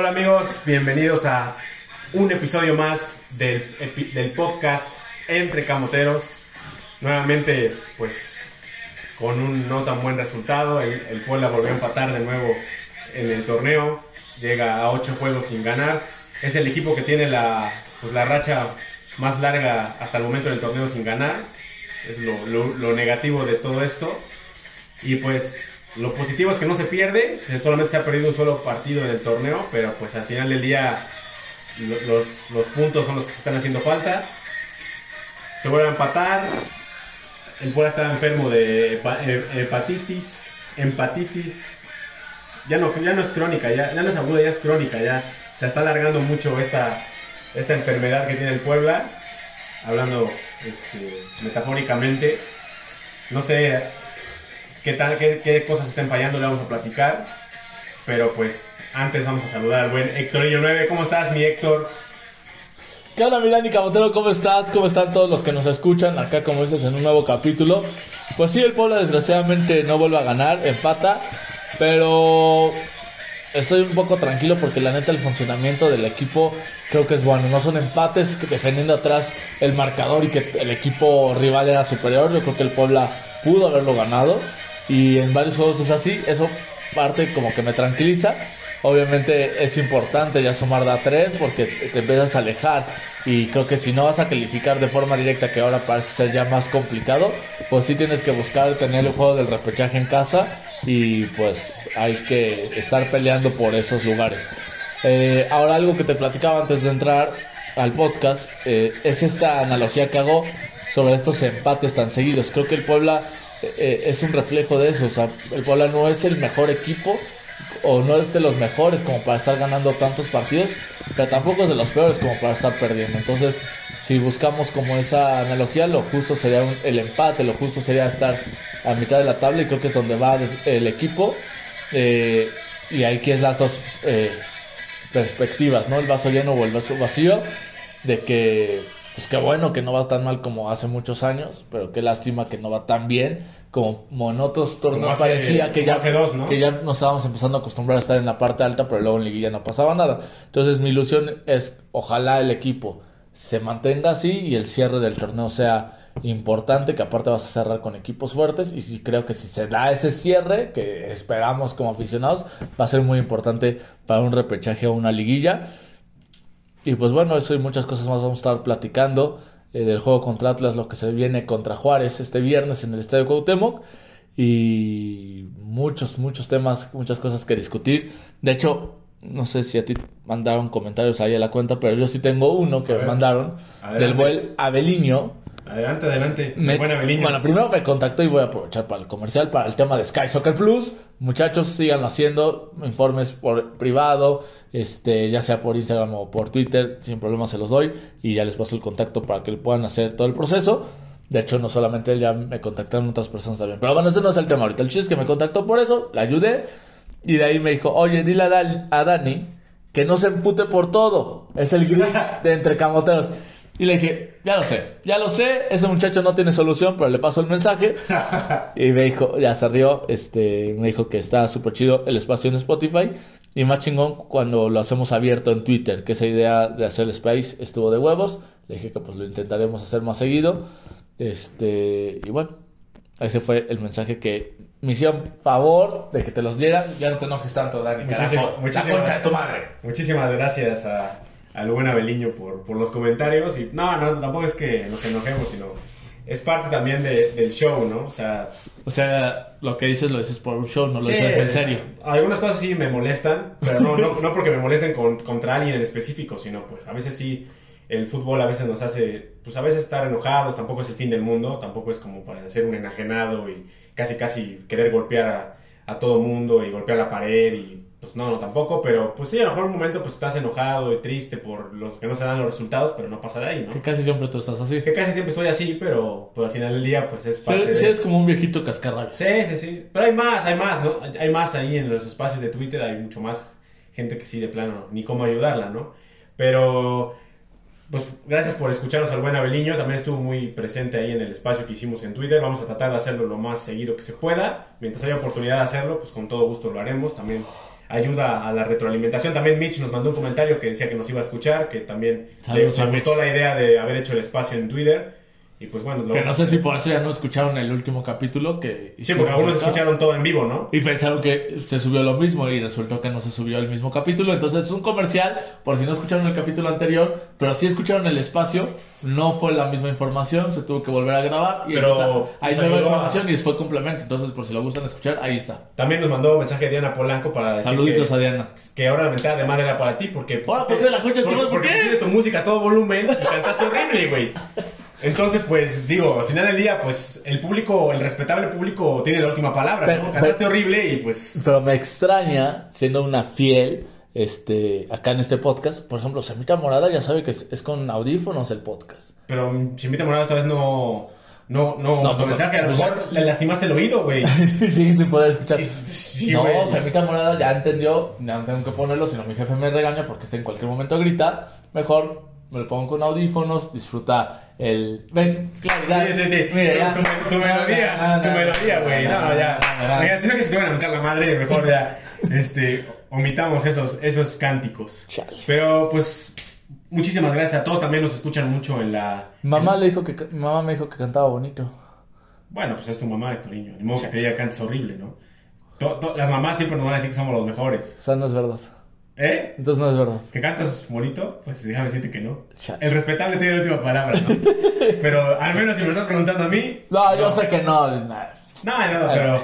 Hola amigos, bienvenidos a un episodio más del, del podcast Entre Camoteros. Nuevamente, pues con un no tan buen resultado, el, Puebla volvió a empatar de nuevo en el torneo, llega a 8 juegos sin ganar. Es el equipo que tiene la, pues, la racha más larga hasta el momento del torneo sin ganar. Es lo, lo- lo negativo de todo esto. Y pues lo positivo es que no se pierde, solamente se ha perdido un solo partido en el torneo, pero pues al final del día lo- los, puntos son los que se están haciendo falta. Se vuelve a empatar. El Puebla está enfermo de eh, hepatitis, empatitis. Ya no, ya no es crónica, ya, ya no es aguda, ya es crónica, ya se está alargando mucho esta, esta enfermedad que tiene el Puebla. Hablando este, metafóricamente. No sé qué, tal, qué, qué cosas estén fallando, le vamos a platicar. Pero pues antes vamos a saludar al buen Héctorillo 9. ¿Cómo estás, mi Héctor? ¿Qué onda, Milán y Camotero? ¿Cómo estás? ¿Cómo están todos los que nos escuchan? Acá, como dices, en un nuevo capítulo. Pues sí, el Puebla desgraciadamente no vuelve a ganar, empata, pero estoy un poco tranquilo porque la neta el funcionamiento del equipo creo que es bueno. No son empates defendiendo atrás el marcador y que el equipo rival era superior. Yo creo que el Puebla pudo haberlo ganado y en varios juegos es así. Eso parte como que me tranquiliza. Obviamente es importante ya sumar de a 3 porque te empiezas a alejar y creo que si no vas a calificar de forma directa que ahora parece ser ya más complicado, pues sí tienes que buscar tener el juego del repechaje en casa y pues hay que estar peleando por esos lugares. Eh, ahora algo que te platicaba antes de entrar al podcast eh, es esta analogía que hago sobre estos empates tan seguidos. Creo que el Puebla eh, es un reflejo de eso. O sea, el Puebla no es el mejor equipo o no es de los mejores como para estar ganando tantos partidos, pero tampoco es de los peores como para estar perdiendo. Entonces, si buscamos como esa analogía, lo justo sería el empate, lo justo sería estar a mitad de la tabla y creo que es donde va el equipo. Eh, y hay que es las dos eh, perspectivas, ¿no? El vaso lleno o el vaso vacío, de que, pues qué bueno que no va tan mal como hace muchos años, pero qué lástima que no va tan bien como, como en otros torneos hace- parecía que ya, dos, ¿no? que ya nos estábamos empezando a acostumbrar a estar en la parte alta, pero luego en liguilla no pasaba nada. Entonces mi ilusión es, ojalá el equipo se mantenga así y el cierre del torneo sea importante, que aparte vas a cerrar con equipos fuertes y creo que si se da ese cierre, que esperamos como aficionados, va a ser muy importante para un repechaje o una liguilla. Y pues bueno, eso y muchas cosas más vamos a estar platicando eh, del juego contra Atlas, lo que se viene contra Juárez este viernes en el Estadio Cuauhtémoc y muchos, muchos temas, muchas cosas que discutir. De hecho, no sé si a ti mandaron comentarios ahí a la cuenta, pero yo sí tengo uno que me mandaron Adelante. del buen Abeliño. Adelante, adelante. Me- Buena Beliño. Bueno, primero me contactó y voy a aprovechar para el comercial, para el tema de Sky Soccer Plus. Muchachos, síganlo haciendo, informes por privado, este, ya sea por Instagram o por Twitter, sin problema se los doy y ya les paso el contacto para que puedan hacer todo el proceso. De hecho, no solamente él, ya me contactaron otras personas también. Pero bueno, ese no es el tema ahorita. El chiste es que me contactó por eso, le ayudé y de ahí me dijo, oye, dile a, Dan- a Dani que no se empute por todo. Es el Grinch de entre camoteros. Y le dije, ya lo sé, ya lo sé, ese muchacho no tiene solución, pero le paso el mensaje. Y me dijo, ya se rió, este, me dijo que está súper chido el espacio en Spotify. Y más chingón cuando lo hacemos abierto en Twitter, que esa idea de hacer el space estuvo de huevos. Le dije que pues lo intentaremos hacer más seguido. Este, y bueno, ese fue el mensaje que me hicieron favor de que te los dieran. Ya no te enojes tanto, Dani, Muchísimo- carajo. Muchísimas- tu madre. Muchísimas gracias a, al buen Abeliño por, por los comentarios. Y no, no, tampoco es que nos enojemos, sino es parte también de- del show, ¿no? O sea, O sea, lo que dices lo dices por un show, no lo sí, dices en serio. Algunas cosas sí me molestan, pero no, no, no porque me molesten con- contra alguien en específico, sino pues a veces sí el fútbol a veces nos hace, pues a veces estar enojados, tampoco es el fin del mundo, tampoco es como para ser un enajenado y casi casi querer golpear a, a todo mundo y golpear la pared y pues no, no tampoco, pero pues sí, a lo mejor un momento pues estás enojado y triste por los que no se dan los resultados, pero no pasa de ahí, ¿no? Que casi siempre tú estás así. Que casi siempre estoy así, pero, pero al final del día pues es Sí, parte sí de... es como un viejito cascarrabias. Sí, sí, sí. Pero hay más, hay más, ¿no? Hay más ahí en los espacios de Twitter, hay mucho más gente que sí, de plano, ni cómo ayudarla, ¿no? Pero, pues gracias por escucharnos al buen Abeliño, también estuvo muy presente ahí en el espacio que hicimos en Twitter, vamos a tratar de hacerlo lo más seguido que se pueda, mientras haya oportunidad de hacerlo, pues con todo gusto lo haremos, también ayuda a la retroalimentación. También Mitch nos mandó un comentario que decía que nos iba a escuchar, que también le, gustó la idea de haber hecho el espacio en Twitter. Y pues bueno, lo- Que no sé si por eso ya no escucharon el último capítulo que Sí, porque algunos acá. escucharon todo en vivo, ¿no? Y pensaron que se subió lo mismo y resultó que no se subió el mismo capítulo. Entonces es un comercial, por si no escucharon el capítulo anterior, pero sí escucharon el espacio, no fue la misma información, se tuvo que volver a grabar y Pero, hay nueva ayudó a- información y fue complemento. Entonces, por si lo gustan escuchar, ahí está. También nos mandó un mensaje Diana Polanco para decir Saluditos que, a Diana. que ahora la mentada de madre era para ti porque... pues, Ahora, ¿por qué la escuchas porque, porque tu música a todo volumen y cantaste horrible, güey. Entonces, pues, digo, al final del día, pues, el público, el respetable público tiene la última palabra, Pero- ¿no? Cantaste pero- horrible y pues... Pero me extraña, siendo una fiel, este, acá en este podcast, por ejemplo, Semita Morada ya sabe que es, es con audífonos el podcast. Pero invita morada esta vez no... No, no, No, pero- mensaje, a lo mejor le lastimaste el oído, güey. sí, sin poder escuchar. Y- sí, no, güey. Semita Morada ya entendió, no tengo que ponerlo, si no mi jefe me regaña porque este en cualquier momento grita. Mejor me lo pongo con audífonos, disfruta el... Ven, claridad. Sí, sí, sí. Mira, tu, tu- tu melodía, No, no, tu melodía, güey. No, ya. no, no, no. Que se te van a mentar la madre, mejor ya, este, omitamos esos, esos cánticos. Chale. Pero, pues, muchísimas gracias a todos. También nos escuchan mucho en la... Mamá en- le dijo que mamá me dijo que cantaba bonito. Bueno, pues es tu mamá, Hectorinho. Ni modo que te diga que cantes horrible, ¿no? To- to- las mamás siempre nos van a decir que somos los mejores. O sea, no es verdad. ¿Eh? Entonces no es verdad. ¿Que cantas bonito? Pues déjame decirte que no. El respetable tiene la última palabra, ¿no? Pero al menos si me estás preguntando a mí, No, yo sé que no. nah. No, no, pero,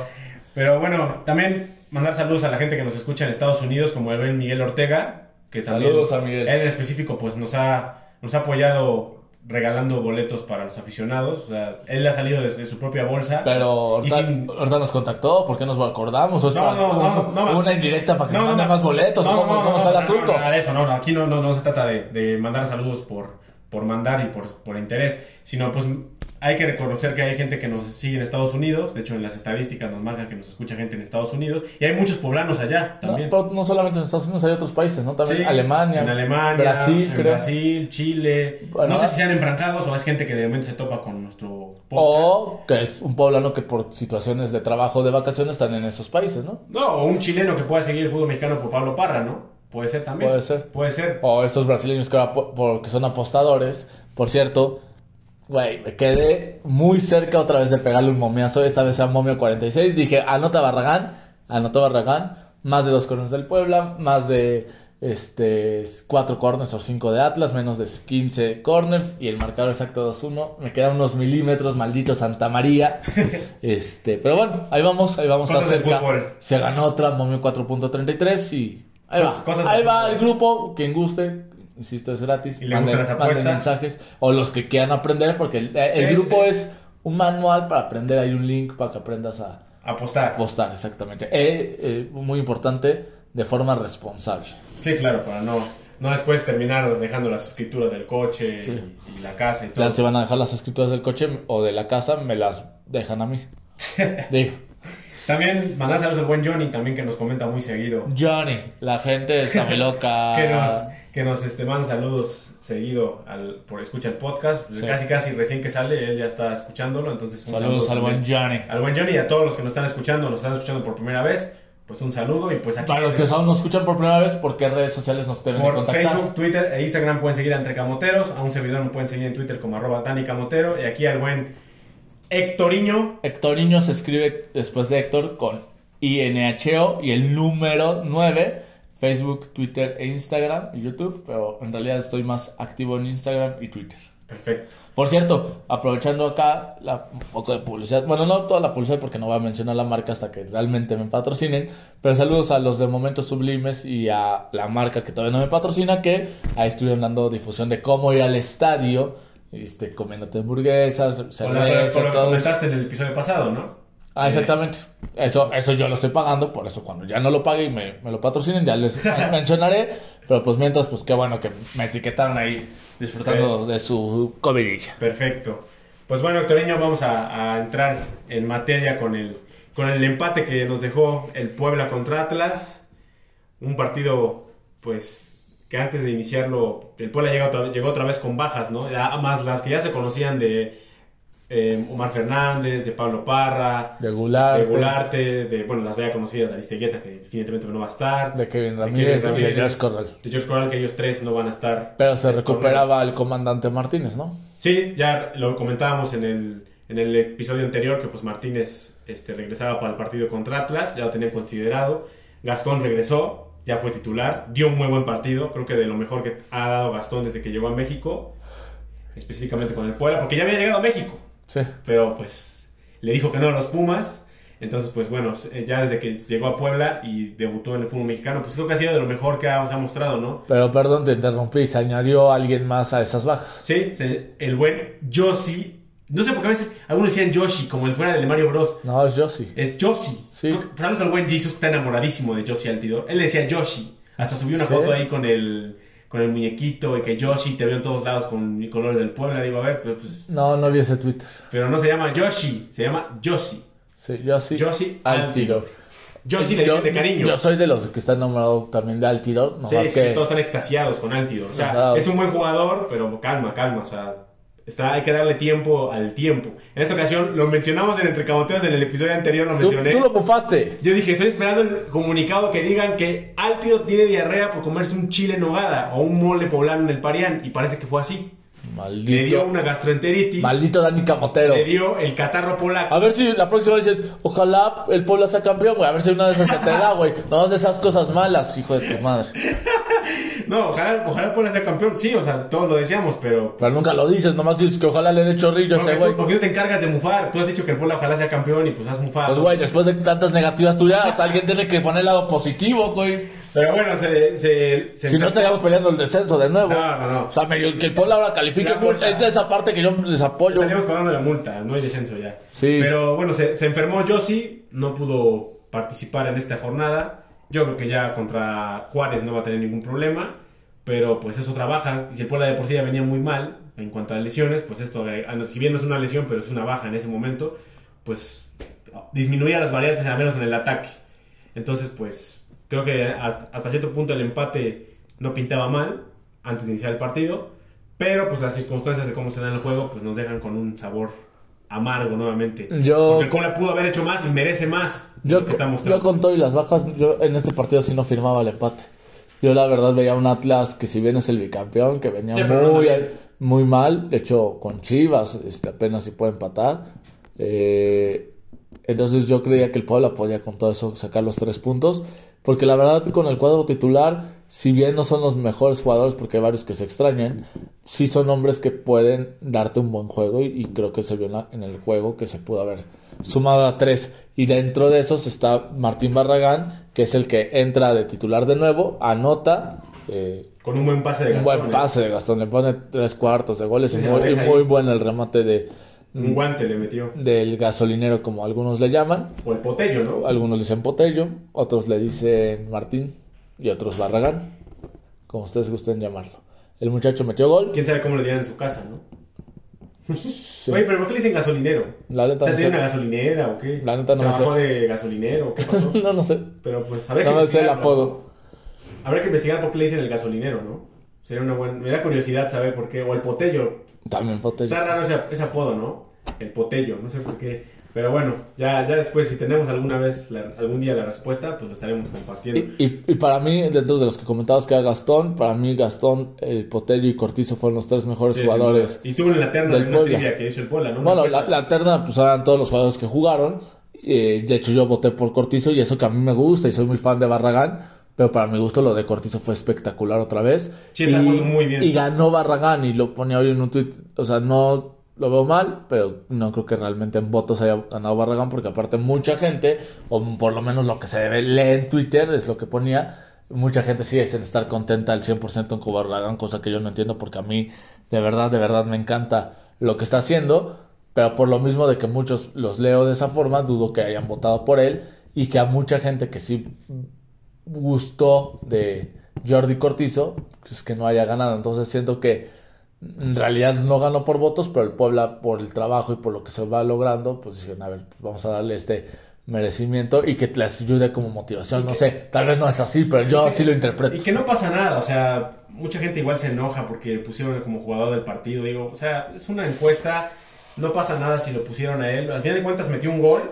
pero bueno, también mandar saludos a la gente que nos escucha en Estados Unidos, como el buen Miguel Ortega, que también Saludos a Miguel. él en específico pues nos ha, nos ha apoyado regalando boletos para los aficionados. O sea, él ha salido desde su propia bolsa. Pero ahorita, sin- nos contactó, ¿por qué nos acordamos? ¿O es No, para no, no, no, una indirecta para que no. más boletos? ¿Cómo, cómo está el asunto? No, nada de eso, no, no, aquí no se trata de, de mandar saludos por, por mandar y por, por interés, sino pues hay que reconocer que hay gente que nos sigue en Estados Unidos, de hecho en las estadísticas nos marcan que nos escucha gente en Estados Unidos, y hay muchos poblanos allá también. no solamente en Estados Unidos, hay otros países, ¿no? También Sí, Alemania, en Alemania, Brasil, en creo. Brasil, Chile. Bueno, no sé ah. si sean enfrancados o es gente que de momento se topa con nuestro podcast. O que es un poblano que por situaciones de trabajo o de vacaciones están en esos países, ¿no? No, o un chileno que pueda seguir el fútbol mexicano por Pablo Parra, ¿no? Puede ser también. Puede ser. Puede ser. O estos brasileños que ahora, po- porque son apostadores. Por cierto, güey, me quedé muy cerca otra vez de pegarle un momiazo. Esta vez a Momio 46. Dije, anota Barragán, anota Barragán. Más de dos corners del Puebla, más de este cuatro corners o cinco de Atlas, menos de 15 corners y el marcador exacto 2-1. Me quedan unos milímetros, maldito Santa María. este, pero bueno, ahí vamos, ahí vamos a estar cerca. Se ganó otra Momio 4.33 y ahí va. cosas ahí va el grupo, quien guste, insisto, es gratis. Y le gustan las manden mensajes o los que quieran aprender, porque el, el Sí, sí, grupo sí. es un manual para aprender. Hay un link para que aprendas a Apostar. apostar, exactamente. Eh, eh, muy importante, de forma responsable. Sí, claro, para no, no después terminar dejando las escrituras del coche Sí. y, y la casa y todo. Ya se van a dejar las escrituras del coche o de la casa, me las dejan a mí. Digo, También mandar saludos al buen Johnny, también que nos comenta muy seguido. Johnny, la gente está muy loca. Que nos, que nos este, manda saludos seguido al, por escucha el podcast. Sí. Casi, casi recién que sale, él ya está escuchándolo. Entonces, un Saludos al buen Johnny. Al buen Johnny y a todos los que nos están escuchando, nos están escuchando por primera vez. Pues un saludo y pues aquí Para los que aún nos escuchan por primera vez, ¿por qué redes sociales nos deben de por contactar? Facebook, Twitter e Instagram pueden seguir a Entre Camoteros. A un servidor me pueden seguir en Twitter como arroba Tani Camotero. Y aquí al buen Hectoriño. Hectoriño se escribe después de Héctor con INHO y el número 9. Facebook, Twitter e Instagram y YouTube, pero en realidad estoy más activo en Instagram y Twitter. Perfecto. Por cierto, aprovechando acá la, un poco de publicidad, bueno, no toda la publicidad porque no voy a mencionar la marca hasta que realmente me patrocinen, pero saludos a los de Momentos Sublimes y a la marca que todavía no me patrocina, que ahí estuvieron dando difusión de cómo ir al estadio, este, comiéndote hamburguesas, cerveza, lo todo comentaste en el episodio pasado, ¿no? Ah, exactamente. Eso, eso yo lo estoy pagando, por eso cuando ya no lo pague y me, me lo patrocinen, ya les mencionaré. Pero pues mientras, pues qué bueno que me etiquetaron ahí disfrutando de su comidilla. Perfecto. Pues bueno, Hectoriño, vamos a, a entrar en materia con el, con el empate que nos dejó el Puebla contra Atlas. Un partido, pues, que antes de iniciarlo, el Puebla llegó otra, llegó otra vez con bajas, ¿no? Ya, más las que ya se conocían de eh, Omar Fernández, de Pablo Parra, De Gularte. de de, bueno, las ya conocidas, de Aristeguieta, que definitivamente no va a estar, De Kevin de Ramírez, Kevin y de George Corral. de George Corral, que ellos tres no van a estar. Pero se Es recuperaba el comandante Martínez, ¿no? Sí, ya lo comentábamos en el, en el episodio anterior que pues Martínez este, regresaba para el partido contra Atlas, ya lo tenían considerado. Gastón regresó, ya fue titular, dio un muy buen partido, creo que de lo mejor que ha dado Gastón desde que llegó a México, específicamente con el Puebla, porque ya había llegado a México, Sí. pero pues le dijo que no a los Pumas. Entonces, pues bueno, eh, ya desde que llegó a Puebla y debutó en el fútbol mexicano, pues creo que ha sido de lo mejor que ha, se ha mostrado, ¿no? Pero perdón, te interrumpí. Se añadió alguien más a esas bajas. Sí, se- el buen Yoshi. No sé por qué a veces algunos decían Yoshi, como el fuera del de Mario Bros. No, es Josie. Es Yoshi. Sí. Saludos al buen Jesus que está enamoradísimo de Yoshi Altidor. Él le decía Yoshi. Hasta subió una Sí. foto ahí con el, con el muñequito y que Yoshi te veo en todos lados con mi color del pueblo. Digo, a ver, pero, pues, No, no vi ese Twitter. pero no se llama Yoshi, se llama Yoshi. Sí, Josie. Yoshi Altidor. Altidor. Yoshi le dicen de cariño. Yo soy de los que están enamorados también de Altidor. No Sí, que... todos están extasiados con Altidor. O sea, O sea, es un buen jugador, pero calma, calma. O sea, está, hay que darle tiempo al tiempo. En esta ocasión lo mencionamos en Entre Camoteos en el episodio anterior, lo mencioné. tú lo bufaste. Yo dije, estoy esperando el comunicado que digan que Altidor tiene diarrea por comerse un chile en nogada o un mole poblano en el Parián. Y parece que fue así. Le dio Maldito. una gastroenteritis. Maldito Dani Camotero. Le dio el catarro polaco. A ver si la próxima vez dices, ojalá el Puebla sea campeón, güey. A ver si una de esas se te da, güey. No de esas cosas malas, hijo de tu madre. No, ojalá, ojalá Puebla sea campeón. Sí, o sea, todos lo decíamos, pero... Pero nunca lo dices, nomás dices que ojalá le dé chorrillo a Porque ese tú, güey. ¿Por qué no te encargas de mufar? Tú has dicho que el Puebla ojalá sea campeón y pues has mufado. Pues, güey, después de tantas negativas tuyas, alguien tiene que poner el lado positivo, güey. Pero bueno, se... se, se Si no estaríamos peleando el descenso de nuevo. No, no, no. O sea, medio que el Puebla ahora califique es, por- es de esa parte que yo les apoyo. Estaríamos pagando la multa, no hay descenso ya. Sí. Pero bueno, se, se enfermó Yossi, no pudo participar en esta jornada. Yo creo que ya contra Juárez no va a tener ningún problema. Pero pues eso trabaja. Y si el Puebla de por sí ya venía muy mal en cuanto a lesiones, pues esto, eh, si bien no es una lesión, pero es una baja en ese momento, pues disminuía las variantes, al menos en el ataque. Entonces, pues creo que hasta cierto punto el empate no pintaba mal antes de iniciar el partido. Pero pues las circunstancias de cómo se da el juego, pues nos dejan con un sabor amargo nuevamente. Yo- Porque el Puebla pudo haber hecho más y merece más. Yo, que está yo con todo y las bajas, yo en este partido sí no firmaba el empate. Yo la verdad veía un Atlas que si bien es el bicampeón, que venía Sí, muy, muy mal, de hecho con Chivas este, apenas si puede empatar. Eh, entonces yo creía que el Puebla podía con todo eso sacar los tres puntos. Porque la verdad con el cuadro titular, si bien no son los mejores jugadores, porque hay varios que se extrañan, sí son hombres que pueden darte un buen juego y, y creo que se vio en, la- en el juego que se pudo haber sumado a tres. Y dentro de esos está Martín Barragán, que es el que entra de titular de nuevo, anota. eh, Con un buen pase de un Gastón. buen ¿eh? pase de Gastón, le pone tres cuartos de goles y muy, y muy bueno el remate de, Un guante le metió. del gasolinero, como algunos le llaman. O el potello, ¿no? Algunos le dicen Potello, otros le dicen Martín y otros Barragán, como ustedes gusten llamarlo. El muchacho metió gol. Quién sabe cómo le dirán en su casa, ¿no? Sí. Oye, pero ¿por qué le dicen gasolinero? La O neta sea, no ¿tiene sé. una gasolinera o qué? La neta no ¿Trabajó sé. de gasolinero? ¿Qué pasó? no, no sé. Pero pues habría No que me sé el ¿no? apodo. Habría que investigar por qué le dicen el gasolinero, ¿no? Sería una buena... Me da curiosidad saber por qué. O el potello. También Potello. Está raro ese, ese apodo, ¿no? El potello, no sé por qué. Pero bueno, ya, ya después, si tenemos alguna vez, la- algún día la respuesta, pues lo estaremos compartiendo. Y, y- y para mí, dentro de los que comentabas que era Gastón, para mí Gastón, el Potello y Cortizo fueron los tres mejores Sí, jugadores. sí, Y estuvo en la terna del de una que hizo el Puebla, ¿no? Bueno, la, la terna, pues eran todos los jugadores que jugaron. Eh, de hecho, yo voté por Cortizo y eso que a mí me gusta y soy muy fan de Barragán. Pero para mi gusto, lo de Cortizo fue espectacular otra vez. Sí, está y, muy bien. Y ganó Barragán y lo ponía hoy en un tweet. O sea, no lo veo mal, pero no creo que realmente en votos haya ganado Barragán porque aparte mucha gente, o por lo menos lo que se debe lee en Twitter, es lo que ponía. Mucha gente sigue sin estar contenta al 100% con Barragán, cosa que yo no entiendo porque a mí de verdad, de verdad me encanta lo que está haciendo. Pero por lo mismo de que muchos los leo de esa forma, dudo que hayan votado por él y que a mucha gente que sí gustó de Jordi Cortizo, pues que no haya ganado. Entonces siento que en realidad no ganó por votos, pero el Puebla por el trabajo y por lo que se va logrando, pues dijeron, a ver, vamos a darle este merecimiento y que les ayude como motivación. No sé, tal vez no es así, pero yo así lo interpreto. Y que no pasa nada, o sea, mucha gente igual se enoja porque pusieron como jugador del partido. Digo, o sea, es una encuesta no pasa nada si lo pusieron a él. Al final de cuentas metió un gol.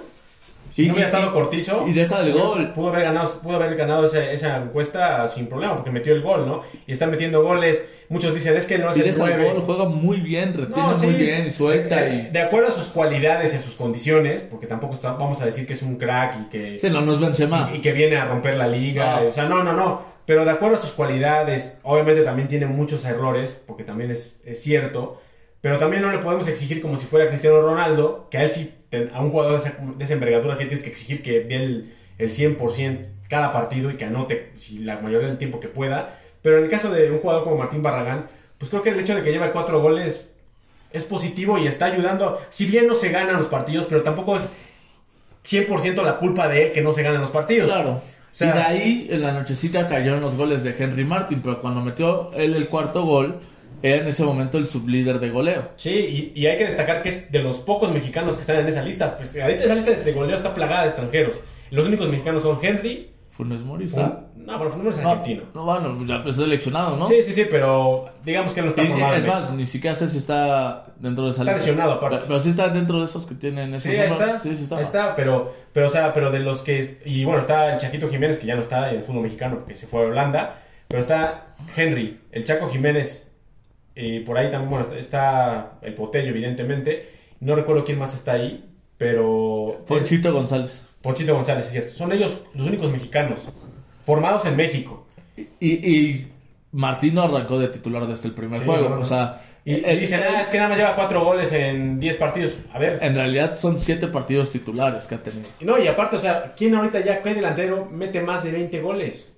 Si Y- no hubiera y- estado Cortizo, y deja el gol. Pudo haber ganado, pudo haber ganado esa, esa encuesta sin problema, porque metió el gol, ¿no? Y está metiendo goles. Muchos dicen, es que no es Y el deja el 9. gol, juega muy bien, retiene No, sí. muy bien y suelta. De, y... de acuerdo a sus cualidades y a sus condiciones, porque tampoco está- vamos a decir que es un crack y que, Sí, no nos Benzema. y que viene a romper la liga. No. O sea, no, no, no. Pero de acuerdo a sus cualidades, obviamente también tiene muchos errores, porque también es, es cierto. Pero también no le podemos exigir como si fuera Cristiano Ronaldo, que a él sí, a un jugador de esa, de esa envergadura sí tienes que exigir que dé el, el 100% cada partido y que anote si la mayoría del tiempo que pueda. Pero en el caso de un jugador como Martín Barragán, pues creo que el hecho de que lleve cuatro goles es positivo y está ayudando. Si bien no se ganan los partidos, pero tampoco es 100% la culpa de él que no se ganan los partidos. Claro. sea- y de ahí en la nochecita cayeron los goles de Henry Martin, pero cuando metió él el cuarto gol, era en ese momento el sublíder de goleo. Sí, y, y hay que destacar que es de los pocos mexicanos que están en esa lista. Pues, esa esa lista de goleo está plagada de extranjeros. Los únicos mexicanos son Henry. Funes Mori está. un- no, pero Funes es No, argentino. no, bueno, ya es seleccionado, ¿no? Sí, sí, sí, pero digamos que no está formado. es más, ni siquiera sé si está dentro de esa Está lista. lesionado, aparte. Pero, pero sí está dentro de esos que tienen esos Sí, números. está, Sí, sí está. está, pero, pero, o sea, pero de los que... Y bueno, está el Chaquito Jiménez, que ya no está en el fútbol mexicano porque se fue a Holanda, pero está Henry, el Chaco Jiménez, y por ahí también, bueno, está el Potello, evidentemente, no recuerdo quién más está ahí, pero... Ponchito González. Ponchito González, es cierto. Son ellos los únicos mexicanos formados en México. Y, y Martino arrancó de titular desde el primer Sí, juego. no, no. O sea, Y, él- y dicen, él- ah, es que nada más lleva cuatro goles en 10 partidos. A ver, en realidad son siete partidos titulares que ha tenido. No, y aparte, o sea, ¿quién ahorita ya, qué delantero mete más de 20 goles?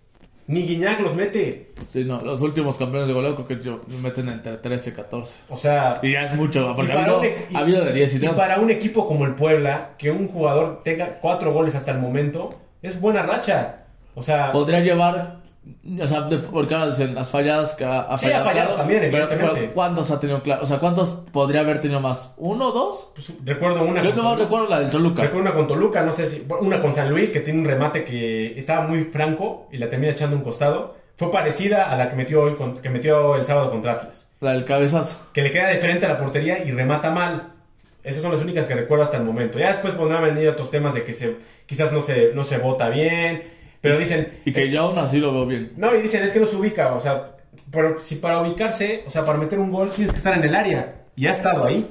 Ni Guiñac los mete. Sí, no, los últimos campeones de goleo creo que yo- meten entre 13 y 14. O sea, Y ya es mucho, porque ha habido, un y- ha habido de 10 y y 10. para un equipo como el Puebla, que un jugador tenga cuatro goles hasta el momento, es buena racha. O sea, Podría llevar, o sea, de- porque ahora dicen las falladas que ha, ha Sí, ha fallado. fallado claro, también, pero, pero ¿cuántos ha tenido claro? O sea, ¿cuántos podría haber tenido más? ¿Uno o dos? pues, recuerdo una Yo no recuerdo la del Toluca. Recuerdo una con Toluca, no sé si. Una con San Luis, que tiene un remate que estaba muy franco y la termina echando un costado. Fue parecida a la que metió hoy con- que metió el sábado contra Atlas. La del cabezazo. que le queda de frente a la portería y remata mal. Esas son las únicas que recuerdo hasta el momento. Ya después podrán venir otros temas de que se, quizás no se, no se vota bien, pero dicen... Y que yo aún así lo veo bien. No, y dicen, es que no se ubica, o sea, pero si para ubicarse, o sea, para meter un gol tienes que estar en el área. Y ha estado ahí.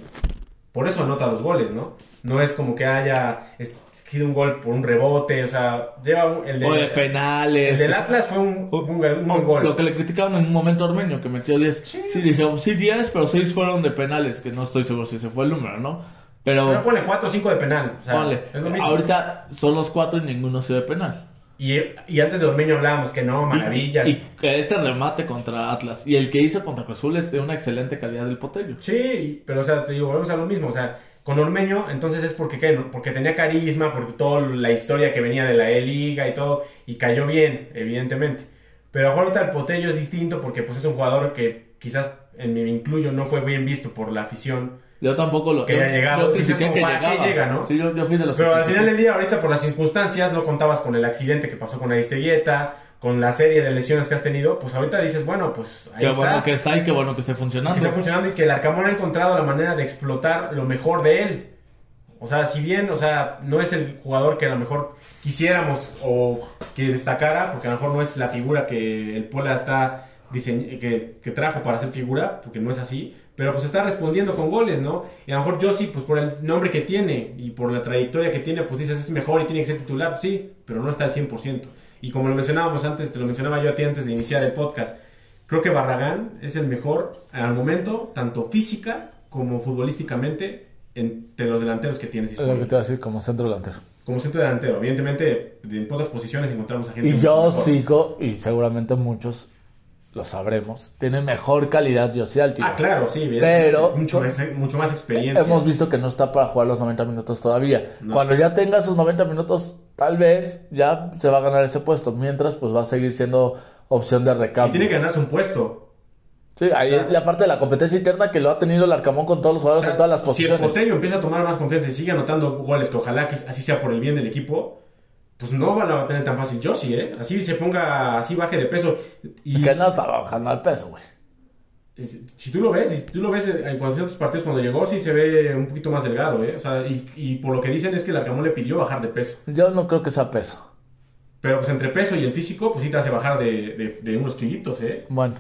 Por eso anota los goles, ¿no? No es como que haya es- sido un gol por un rebote, o sea, lleva un- el, de- o de el penales. del Atlas fue un, un, un buen gol. Lo que le criticaban en un momento a Ormeño, que metió 10. Sí, dije, oh, sí, 10, pero 6 fueron de penales, que no estoy seguro si ese fue el número, ¿no? Pero, Pero ponle 4 o 5 de penal. O sea, es lo mismo. ahorita son los 4 y ninguno se de penal. Y, y antes de Ormeño hablábamos que no, maravillas. Y, y que este remate contra Atlas y el que hizo contra Cruz Azul es de una excelente calidad del Potello. Sí, pero o sea, te digo, volvemos a lo mismo. O sea, con Ormeño, entonces es porque, ¿qué? porque tenía carisma, porque toda la historia que venía de la E-Liga y todo, y cayó bien, evidentemente. Pero ahorita el Potello es distinto porque pues es un jugador que quizás, en mi incluyo, no fue bien visto por la afición. Yo tampoco lo Que yo, haya llegado. Yo critiqué que ¿para qué llegaba. llega, no? Sí, yo, yo fui de los Pero que al final del día, ahorita por las circunstancias, no contabas con el accidente que pasó con Aristeguieta, con la serie de lesiones que has tenido, pues ahorita dices, bueno, pues ahí Qué está. bueno que está y qué bueno que esté funcionando. que está funcionando y que el Arcamón ha encontrado la manera de explotar lo mejor de él. O sea, si bien, o sea, no es el jugador que a lo mejor quisiéramos o que destacara, porque a lo mejor no es la figura que el Puebla está diseñ- que, que trajo para ser figura, porque no es así, pero pues está respondiendo con goles, ¿no? Y a lo mejor Josie, pues por el nombre que tiene y por la trayectoria que tiene, pues dices es mejor y tiene que ser titular, sí, pero no está al 100%. Y como lo mencionábamos antes, te lo mencionaba yo a ti antes de iniciar el podcast, Creo que Barragán es el mejor al momento, tanto física como futbolísticamente, entre los delanteros que tienes Es lo que te disponibles. voy a decir como centro delantero. Como centro delantero, evidentemente, en pocas posiciones encontramos a gente. Y yo mejor. sigo, y seguramente muchos lo sabremos, tiene mejor calidad Altivo. Ah, claro, sí, evidentemente. Pero- mucho, más, mucho más experiencia. Hemos visto que no está para jugar los 90 minutos todavía. No. Cuando ya tenga esos 90 minutos, tal vez ya se va a ganar ese puesto. Mientras, pues va a seguir siendo opción de y recambio. tiene que ganarse un puesto. Sí, ahí O sea- la parte de la competencia interna que lo ha tenido el Arcamón con todos los O jugadores sea, en todas las si el posiciones. Empieza a tomar más confianza y sigue anotando goles, que ojalá que así sea por el bien del equipo, pues no van a tener tan fácil Josie, ¿eh? Así se ponga, así baje de peso. Y, Que no está bajando al peso, güey. si tú lo ves, si tú lo ves en cuando otros partidos cuando llegó, sí se ve un poquito más delgado, ¿eh? O sea, y, y por lo que dicen es que el Arcamón le pidió bajar de peso. Yo no creo que sea peso. Pero pues entre peso y el físico, pues sí te hace bajar de, de, de unos kilitos, ¿eh? Bueno,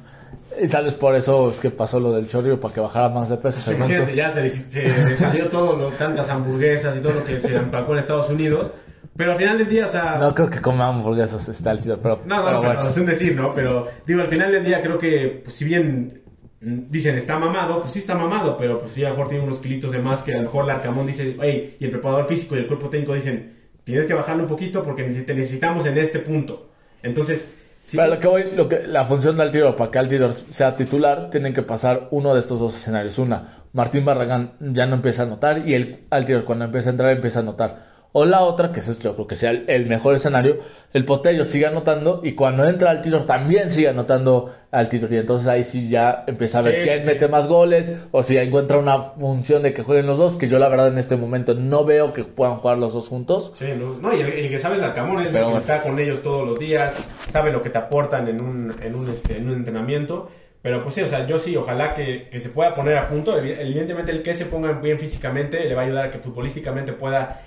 y tal vez por eso es que pasó lo del chorro para que bajara más de peso. Imagínate, ya se, se- se salió todo, lo- tantas hamburguesas y todo lo que se empacó en Estados Unidos. Pero al final del día, o sea... No creo que coma hamburguesas está el tiro, pero, No, no, pero bueno. es un decir, ¿no? Pero digo, al final del día creo que, pues, si bien dicen está mamado, pues sí está mamado, pero pues sí a lo mejor tiene unos kilitos de más que a lo mejor el Arcamón dice, hey, y el preparador físico y el cuerpo técnico dicen, tienes que bajarlo un poquito porque te necesitamos en este punto. Entonces, sí, Pero lo que voy, lo que, la función del tiro, para que Altidor sea titular, tienen que pasar uno de estos dos escenarios. Una, Martín Barragán ya no empieza a anotar y el Altidor cuando empieza a entrar empieza a anotar. O la otra, que es yo creo que sea el, el mejor escenario, el Potello sigue anotando y cuando entra Altidor también sigue anotando Altidor. Y entonces ahí sí ya empieza a ver Sí, quién sí. mete más goles o si ya encuentra una función de que jueguen los dos, que yo la verdad en este momento no veo que puedan jugar los dos juntos. Sí, no, no, y el, el que sabe es el Arcamón, es el que está con ellos todos los días, sabe lo que te aportan en un, en un, este, en un entrenamiento. Pero pues sí, o sea, yo sí, ojalá que, que se pueda poner a punto. Evi- Evidentemente, el que se ponga bien físicamente le va a ayudar a que futbolísticamente pueda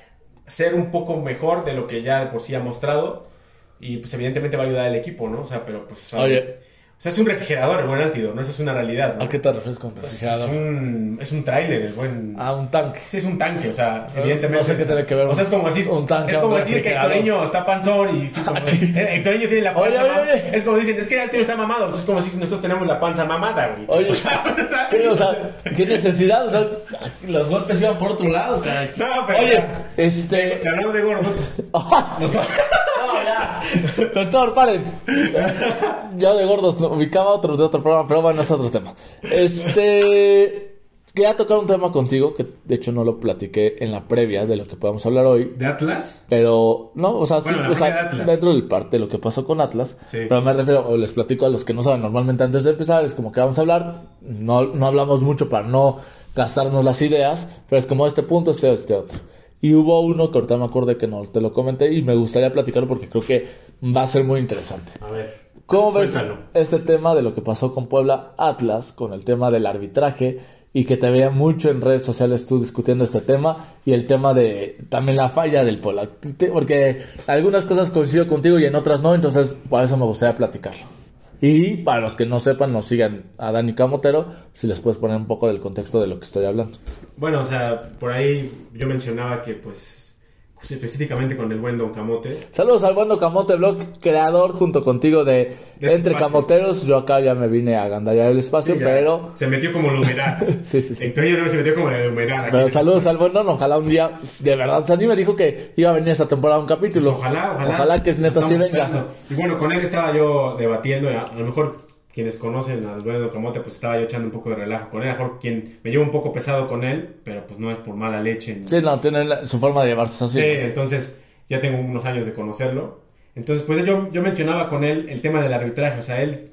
ser un poco mejor de lo que ya por sí ha mostrado. Y pues evidentemente va a ayudar al equipo, ¿no? O sea, pero pues... O sea, es un refrigerador el buen Altido, ¿no? Eso es una realidad, ¿no? ¿A qué te refieres con Pues es refrigerador? un, es un tráiler el buen... A un tanque. Sí, es un tanque, o sea, No evidentemente. sé qué tiene que ver O sea, es como decir, un tanque es como decir que. Hectoreño está panzón y sí, como, eh, Hectoreño tiene la panza Oye, oye, oye. Es como dicen, es que el tío está mamado. Es como si nosotros tenemos la panza mamada, güey. Oye, o sea, ¿qué, o sea, ¿qué necesidad? O sea, los golpes iban por otro lado. O sea, No, pero Oye, este. que hablando de gordos, nosotros- Ya. Doctor, paren. Yo de gordos no, ubicaba otro de otro programa, pero bueno, es otro tema. Este. Quería tocar un tema contigo, que de hecho no lo platiqué en la previa de lo que podemos hablar hoy. ¿De Atlas? Pero, no, o sea, sí, Bueno, o sea, de Atlas. dentro del parte de lo que pasó con Atlas. Sí. Pero me refiero, o les platico a los que no saben normalmente antes de empezar, es como que vamos a hablar, no, no hablamos mucho para no gastarnos las ideas, pero es como este punto, este, este otro. Y hubo uno que ahorita me acordé que no te lo comenté y me gustaría platicarlo porque creo que va a ser muy interesante. A ver. ¿Cómo ves este tema de lo que pasó con Puebla Atlas, con el tema del arbitraje y que te veía mucho en redes sociales tú discutiendo este tema y el tema de también la falla del Puebla? Porque algunas cosas coincido contigo y en otras no, entonces por eso me gustaría platicarlo. Y para los que no sepan, nos sigan a Dani Camotero, si les puedes poner un poco del contexto de lo que estoy hablando. Bueno, o sea, por ahí yo mencionaba que, pues, específicamente con el buen Don Camote. Saludos al bueno Camote Blog, creador junto contigo de, De Entre espacio. Camoteros. Yo acá ya me vine a agandallar el espacio, Sí, pero Se metió como la humedad. Sí, sí, sí. Hectoreño no se metió como la humedad. aquí. Pero saludos al buen Don, ojalá un día, pues, de verdad, Sani me dijo que iba a venir esta temporada un capítulo. Pues ojalá, ojalá. Ojalá que es neta sí venga. esperando. Y bueno, con él estaba yo debatiendo, a lo mejor quienes conocen dueño de Camote, pues estaba yo echando un poco de relajo con él. A lo mejor quien me lleva un poco pesado con él, pero pues no es por mala leche. ni- Sí, no, tiene la- su forma de llevarse así. Sí, entonces ya tengo unos años de conocerlo. Entonces, pues yo, yo mencionaba con él el tema del arbitraje. O sea, él,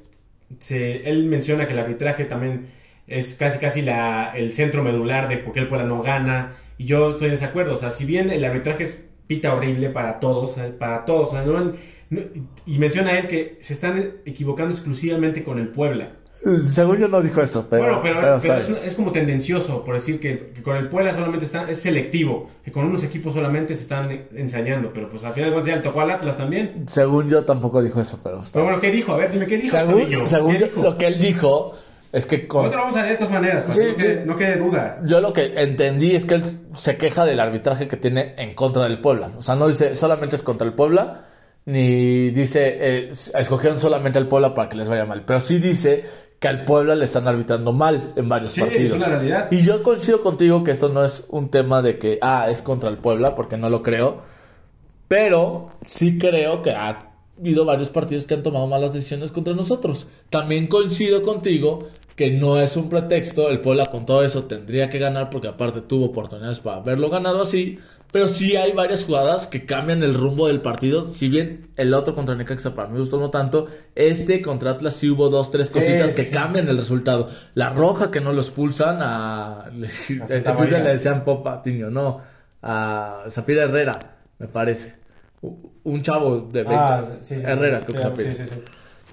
se, él menciona que el arbitraje también es casi casi la, el centro medular de por qué el Puebla no gana. Y yo estoy en desacuerdo. O sea, si bien el arbitraje es pita horrible para todos, para todos. o sea, no- no- y menciona él que se están equivocando exclusivamente con el Puebla. Según yo no dijo eso, pero. Bueno, pero, pero pero está es, es como tendencioso, por decir que, que con el Puebla solamente está, es selectivo, que con unos equipos solamente se están ensañando, pero pues al final de cuentas ya le tocó al Atlas también. Según yo tampoco dijo eso, pero. está Pero bueno, ¿qué dijo? A ver, dime, ¿qué dijo? según según ¿Qué yo, dijo? lo que él dijo es que con. Nosotros vamos a leer de todas maneras, para Sí, que no, quede, sí. no quede duda. Yo lo que entendí es que él se queja del arbitraje que tiene en contra del Puebla. O sea, no dice solamente es contra el Puebla, ni dice eh, escogieron solamente al Puebla para que les vaya mal. Pero sí dice que al Puebla le están arbitrando mal en varios Sí, partidos. es una realidad. Y yo coincido contigo que esto no es un tema de que, ah, es contra el Puebla, porque no lo creo. Pero sí creo que ha habido varios partidos que han tomado malas decisiones contra nosotros. También coincido contigo que no es un pretexto. El Puebla con todo eso tendría que ganar porque aparte tuvo oportunidades para haberlo ganado así. Pero sí hay varias jugadas que cambian el rumbo del partido. Si bien el otro contra Necaxa para mí gustó no tanto, este contra Atlas sí hubo dos, tres cositas sí, que sí. cambian el resultado. La roja que no lo expulsan a... En Santa Twitter María. le decían Pop Patiño, no. A Zapira Herrera, me parece. Un chavo de 20. Ah, sí, sí, sí. Herrera, creo Sí, que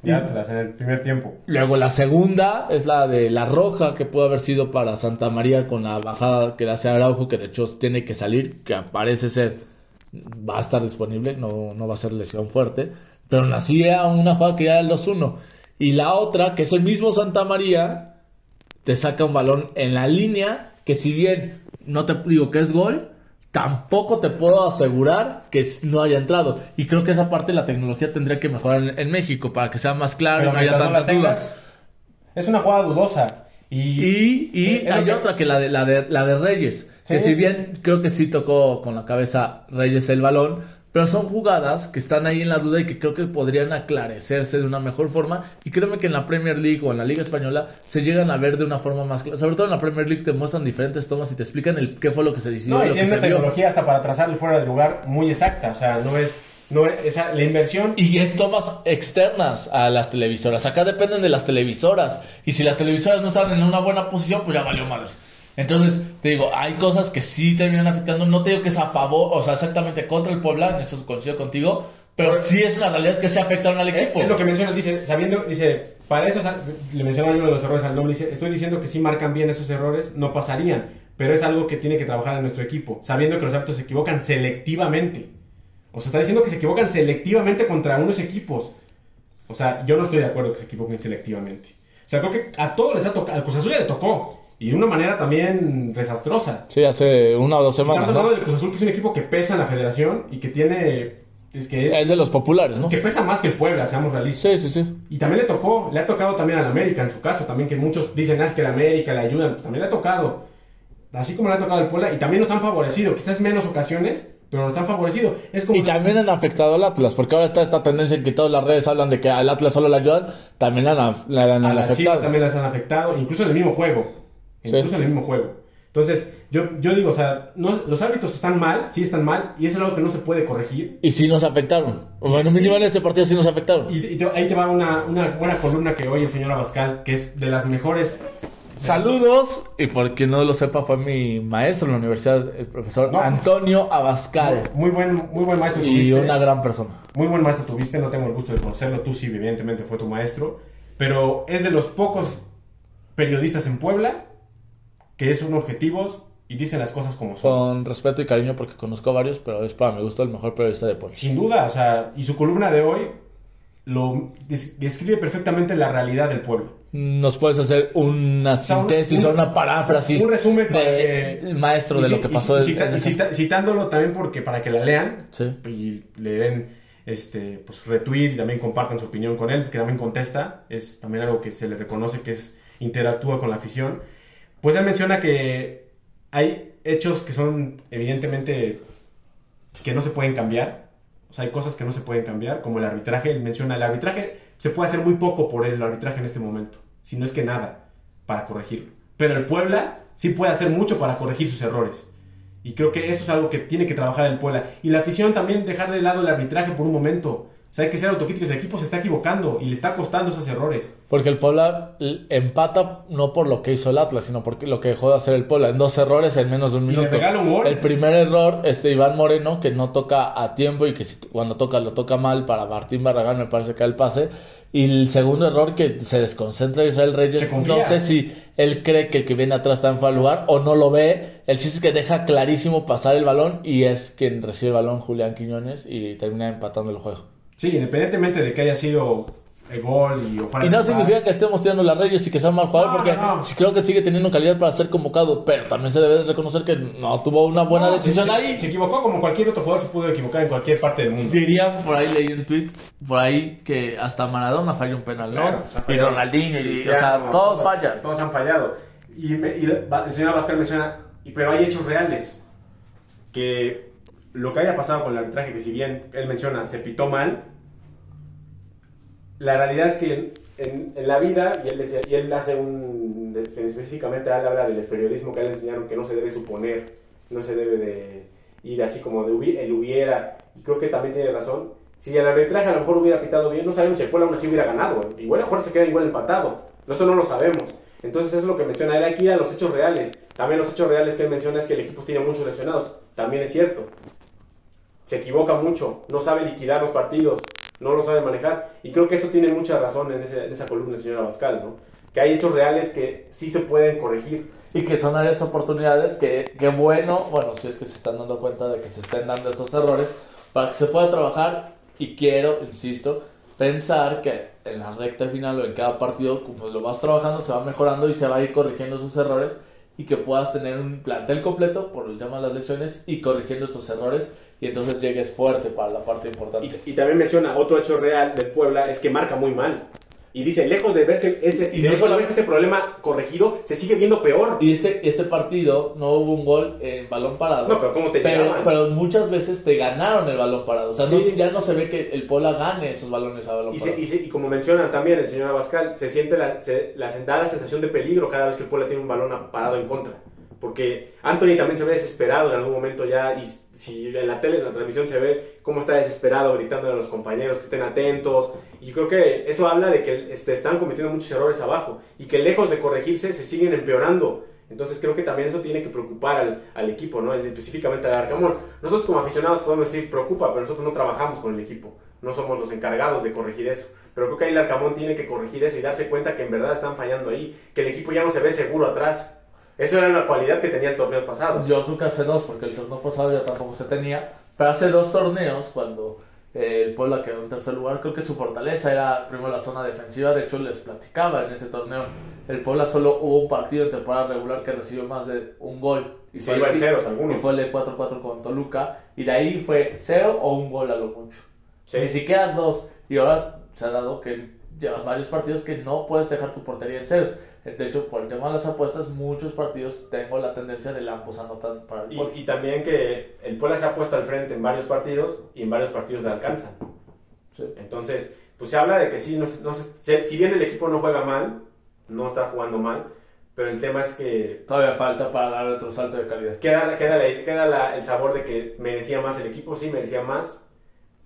de Atlas en el primer tiempo. Luego la segunda es la de la roja que pudo haber sido para Santa María con la bajada que le hace Araujo, que de hecho tiene que salir, que parece ser va a estar disponible, no, no va a ser lesión fuerte, pero nacía una jugada que ya era el 2-1. Y la otra, que es el mismo Santa María, te saca un balón en la línea, que si bien no te digo que es gol, tampoco te puedo asegurar que no haya entrado. Y creo que esa parte de la tecnología tendría que mejorar en, en México para que sea más claro y no haya no tantas dudas. Es una jugada dudosa. Y, Y, lo hay que- otra que la de, la de, la de Reyes. Que si bien creo que sí tocó con la cabeza Reyes el balón, pero son jugadas que están ahí en la duda y que creo que podrían aclarecerse de una mejor forma. Y créeme que en la Premier League o en la Liga Española se llegan a ver de una forma más clara. Sobre todo en la Premier League te muestran diferentes tomas y te explican el qué fue lo que se decidió No, y lo que tiene se una vio. tecnología hasta para trazarle fuera del lugar muy exacta. O sea, no es. No esa, la inversión. Y es tomas externas a las televisoras. Acá dependen de las televisoras. Y si las televisoras no están en una buena posición, pues ya valió madres. Entonces, te digo, hay cosas que sí terminan afectando. No te digo que es a favor, o sea, exactamente contra el Puebla, en eso coincido contigo. Pero sí es una realidad que se afectaron al Es, equipo. es lo que menciona, dice, sabiendo, dice, para eso, le menciona uno de los errores al doble, dice, estoy diciendo que si marcan bien esos errores, no pasarían, pero es algo que tiene que trabajar en nuestro equipo, sabiendo que los árbitros se equivocan selectivamente. O sea, está diciendo que se equivocan selectivamente contra unos equipos. O sea, yo no estoy de acuerdo que se equivoquen selectivamente. O sea, creo que a todos les ha tocado, al Cruz Azul ya le tocó, y de una manera también desastrosa. Sí, hace una o dos semanas, Estamos ¿no? hablando del Cruz Azul, que es un equipo que pesa en la federación y que tiene... Es que, Es de los populares, ¿no? que pesa más que el Puebla, seamos realistas. Sí, sí, sí. Y también le tocó, le ha tocado también al América en su caso, también que muchos dicen, ah, es que el América le ayudan, pues también le ha tocado. Así como le ha tocado al Puebla, y también nos han favorecido, quizás menos ocasiones, pero nos han favorecido. Es como... Y también han afectado al Atlas, porque ahora está esta tendencia en que todas las redes hablan de que al Atlas solo le ayudan, también la han, la han a las Chivas afectado. también las han afectado, incluso en el mismo juego. Sí. Incluso en el mismo juego. Entonces, yo, yo digo, o sea, no- los árbitros están mal, sí están mal, y eso es algo que no se puede corregir. Y sí nos afectaron. Bueno, mínimo en este partido sí nos afectaron. Y, y te- ahí te va una, una buena columna que hoy el señor Abascal, que es de las mejores Saludos, y por quien no lo sepa, fue mi maestro en la universidad, el profesor No, pues. Antonio Abascal. Muy buen, muy buen maestro Y tuviste. una gran persona. Muy buen maestro tuviste, no tengo el gusto de conocerlo, tú sí, evidentemente fue tu maestro, pero es de los pocos periodistas en Puebla que son objetivos y dicen las cosas como son. Con respeto y cariño porque conozco a varios, pero es para mi gusto el mejor periodista de Puebla. Sin duda, o sea, y su columna de hoy lo des- describe perfectamente la realidad del pueblo. ¿Nos puedes hacer una sea, un- síntesis un- o una paráfrasis un resumen para de- el maestro Y de lo que y- pasó y cita- cita- citándolo también porque para que la lean Sí. y le den este pues retweet y también compartan su opinión con él, que también contesta, es también algo que se le reconoce que es interactúa con la afición. Pues él menciona que hay hechos que son evidentemente que no se pueden cambiar. O sea, hay cosas que no se pueden cambiar, como el arbitraje. Él menciona el arbitraje, se puede hacer muy poco por el arbitraje en este momento, si no es que nada, para corregirlo. Pero el Puebla sí puede hacer mucho para corregir sus errores. Y creo que eso es algo que tiene que trabajar el Puebla. Y la afición también dejar de lado el arbitraje por un momento. O sea, hay que ser autocríticos. El equipo se está equivocando y le está costando esos errores. Porque el Puebla empata no por lo que hizo el Atlas, sino por lo que dejó de hacer el Puebla. En dos errores en menos de un Y le minuto. regala un gol. El primer error, este Iván Moreno, que no toca a tiempo y que cuando toca lo toca mal para Martín Barragán, me parece que el pase. Y el segundo error, que se desconcentra Israel Reyes. No sé si él cree que el que viene atrás está en fuera lugar o no lo ve. El chiste es que deja clarísimo pasar el balón y es quien recibe el balón Julián Quiñones y termina empatando el juego. Sí, independientemente de que haya sido el gol y o fuera Y no significa que estemos tirando las reyes y que sea un mal jugador, No, porque no, creo que sigue teniendo calidad para ser convocado, pero también se debe reconocer que no tuvo una buena No, decisión se, se- ahí. Se equivocó como cualquier otro jugador se pudo equivocar en cualquier parte del mundo. Dirían, por ahí leí un tweet, por ahí que hasta Maradona falló un penal, ¿no? Claro, y. Ronaldinho, y, o sea, todos fallan. Todos han fallado. Y, me- y el señor Abascal menciona, y- pero hay hechos reales. Que lo que haya pasado con el arbitraje, que si bien él menciona, se pitó mal, la realidad es que en, en la vida, y él, y él hace un, específicamente él habla del periodismo que él le enseñaron que no se debe suponer, no se debe de ir así como de hubi- el hubiera, y creo que también tiene razón. Si el arbitraje a lo mejor hubiera pitado bien, no sabemos si el Puebla aún así hubiera ganado. ¿eh? Igual a lo mejor se queda igual empatado. Eso no lo sabemos. Entonces eso es lo que menciona él aquí a los hechos reales. También los hechos reales que él menciona es que el equipo tiene muchos lesionados. También es cierto. Se equivoca mucho, no sabe liquidar los partidos, no lo sabe manejar. Y creo que eso tiene mucha razón en, esa columna del señor Abascal, ¿no? Que hay hechos reales que sí se pueden corregir. Y que son áreas de oportunidades que, que bueno, bueno, si es que se están dando cuenta de que se estén dando estos errores, para que se pueda trabajar. Y quiero, insisto, pensar que en la recta final o en cada partido, como lo vas trabajando, se va mejorando y se va a ir corrigiendo esos errores y que puedas tener un plantel completo por el tema de las lesiones y corrigiendo estos errores y entonces llegues fuerte para la parte importante. Y, y también menciona otro hecho real del Puebla, es que marca muy mal. Y dice, lejos de verse ese, Y no solo- ese problema corregido, se sigue viendo peor. Y este, este partido no hubo un gol en balón parado. No, pero ¿cómo te pero, pero muchas veces te ganaron el balón parado. O sea, no- Sí. ya no se ve que el Pola gane esos balones a balón Y, parado. se- y se- y como menciona también el señor Abascal, se siente la, se, la, da la sensación de peligro cada vez que el Puebla tiene un balón parado en contra. Porque Anthony también se ve desesperado en algún momento ya, y si en la tele, en la transmisión se ve cómo está desesperado gritando a los compañeros que estén atentos. Y creo que eso habla de que este, están cometiendo muchos errores abajo y que lejos de corregirse se siguen empeorando. Entonces creo que también eso tiene que preocupar al, al equipo, ¿no? específicamente al Arcamón. Nosotros como aficionados podemos decir preocupa, pero nosotros no trabajamos con el equipo. No somos los encargados de corregir eso. Pero creo que ahí el Arcamón tiene que corregir eso y darse cuenta que en verdad están fallando ahí. Que el equipo ya no se ve seguro atrás. Eso era una cualidad que tenía el torneo pasado. Yo creo que hace dos, porque el torneo pasado ya tampoco se tenía. Pero hace dos torneos, cuando eh, el Puebla quedó en tercer lugar, creo que su fortaleza era primero la zona defensiva. De hecho, les platicaba en ese torneo. El Puebla solo hubo un partido en temporada regular que recibió más de un gol. Y se iban ceros Y algunos. fue el 4-4 con Toluca. Y de ahí fue cero o un gol a lo mucho. Sí. Ni siquiera dos. Y ahora se ha dado que llevas varios partidos que no puedes dejar tu portería en ceros. De hecho, por el tema de las apuestas, muchos partidos tengo la tendencia de la ambos anotan para el Y, Puebla. y también que el Puebla se ha puesto al frente en varios partidos y en varios partidos le alcanzan. Sí. Entonces, pues se habla de que sí, no, no se- si bien el equipo no juega mal, no está jugando mal, pero el tema es que Todavía falta para dar otro salto de calidad. queda, queda, la- queda la- el sabor de que merecía más el equipo, sí, merecía más.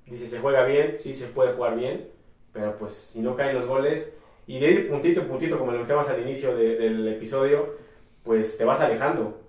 Dice, se juega bien, sí, se puede jugar bien, pero pues si no caen los goles y de ir puntito en puntito, como lo mencionabas al inicio de- del episodio, pues te vas alejando.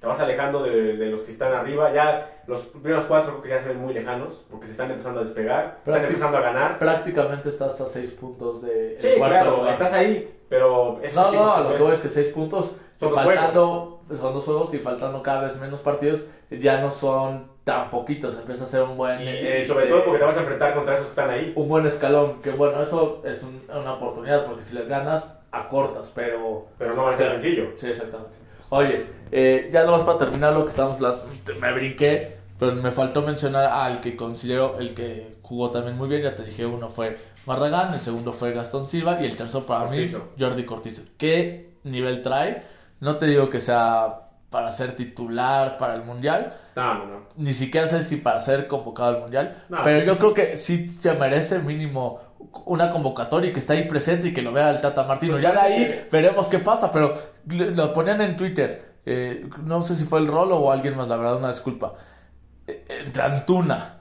Te vas alejando de, de los que están arriba. Ya los primeros cuatro creo que ya se ven muy lejanos porque se están empezando a despegar, están empezando a ganar. Prácticamente estás a 6 puntos de Sí, cuarto claro, lugar. estás ahí, pero No, no, lo que voy es que 6 puntos, Son faltando, son dos juegos y faltando cada vez menos partidos, ya no son tan poquitos. Empieza a ser un buen. y, este, sobre todo porque te vas a enfrentar contra esos que están ahí. un buen escalón. Que bueno, eso es un- una oportunidad porque si les ganas, acortas, pero. Pero no va a ser sencillo. Sí, exactamente. Oye, eh, ya nomás para terminar lo que hablando, me brinqué, pero me faltó mencionar al que considero el que jugó también muy bien. Ya te dije, uno fue Barragán, el segundo fue Gastón Silva y el tercero para Cortizo. mí, Jordi Cortizo. ¿Qué nivel trae? No te digo que sea para ser titular para el mundial, No, no, no. ni siquiera sé si para ser convocado al mundial, No, pero yo sí. creo que sí se merece mínimo una convocatoria y que está ahí presente y que lo vea el Tata Martino. Pues ya de ahí veremos qué pasa, pero lo ponían en Twitter. eh, no sé si fue el Rolo o alguien más, la verdad, una disculpa. Eh, entre Antuna